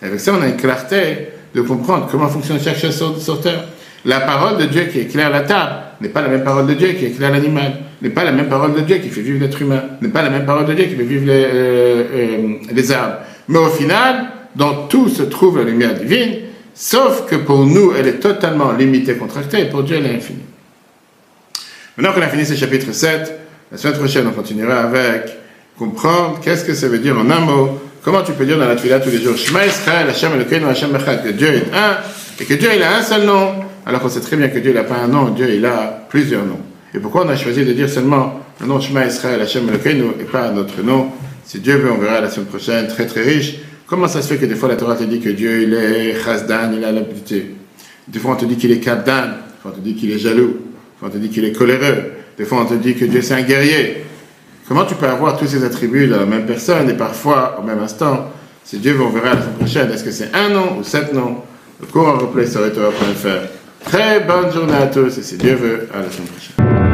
Et avec ça, on a une clarté de comprendre comment fonctionne chaque chose sur, terre. La parole de Dieu qui éclaire la table n'est pas la même parole de Dieu qui éclaire l'animal, n'est pas la même parole de Dieu qui fait vivre l'être humain, n'est pas la même parole de Dieu qui fait vivre les, euh, euh, les arbres. Mais au final, dans tout se trouve la lumière divine, sauf que pour nous, elle est totalement limitée, contractée, et pour Dieu, elle est infinie. Maintenant qu'on a fini ce chapitre 7, la semaine prochaine, on continuera avec comprendre qu'est-ce que ça veut dire en un mot Comment tu peux dire dans la Tfilah tous les jours Shema Israël, Hashem Elokeinu, Hashem Echad, que Dieu est un, et que Dieu il a un seul nom, alors qu'on sait très bien que Dieu n'a pas un nom, Dieu il a plusieurs noms. Et pourquoi on a choisi de dire seulement le nom Shema Israël, Hashem Elokeinu, et pas notre nom? Si Dieu veut, on verra la semaine prochaine, très très riche. Comment ça se fait que des fois la Torah te dit que Dieu il est Chazdan, il a l'habitude Des fois on te dit qu'il est Kabdan, des fois on te dit qu'il est jaloux, des fois on te dit qu'il est coléreux, des fois on te dit que Dieu c'est un guerrier. Comment tu peux avoir tous ces attributs dans la même personne et parfois au même instant? Si Dieu veut, on verra la semaine prochaine. Est-ce que c'est un nom ou sept noms? Le cours en replay sur faire. Très bonne journée à tous et si Dieu veut, à la semaine prochaine.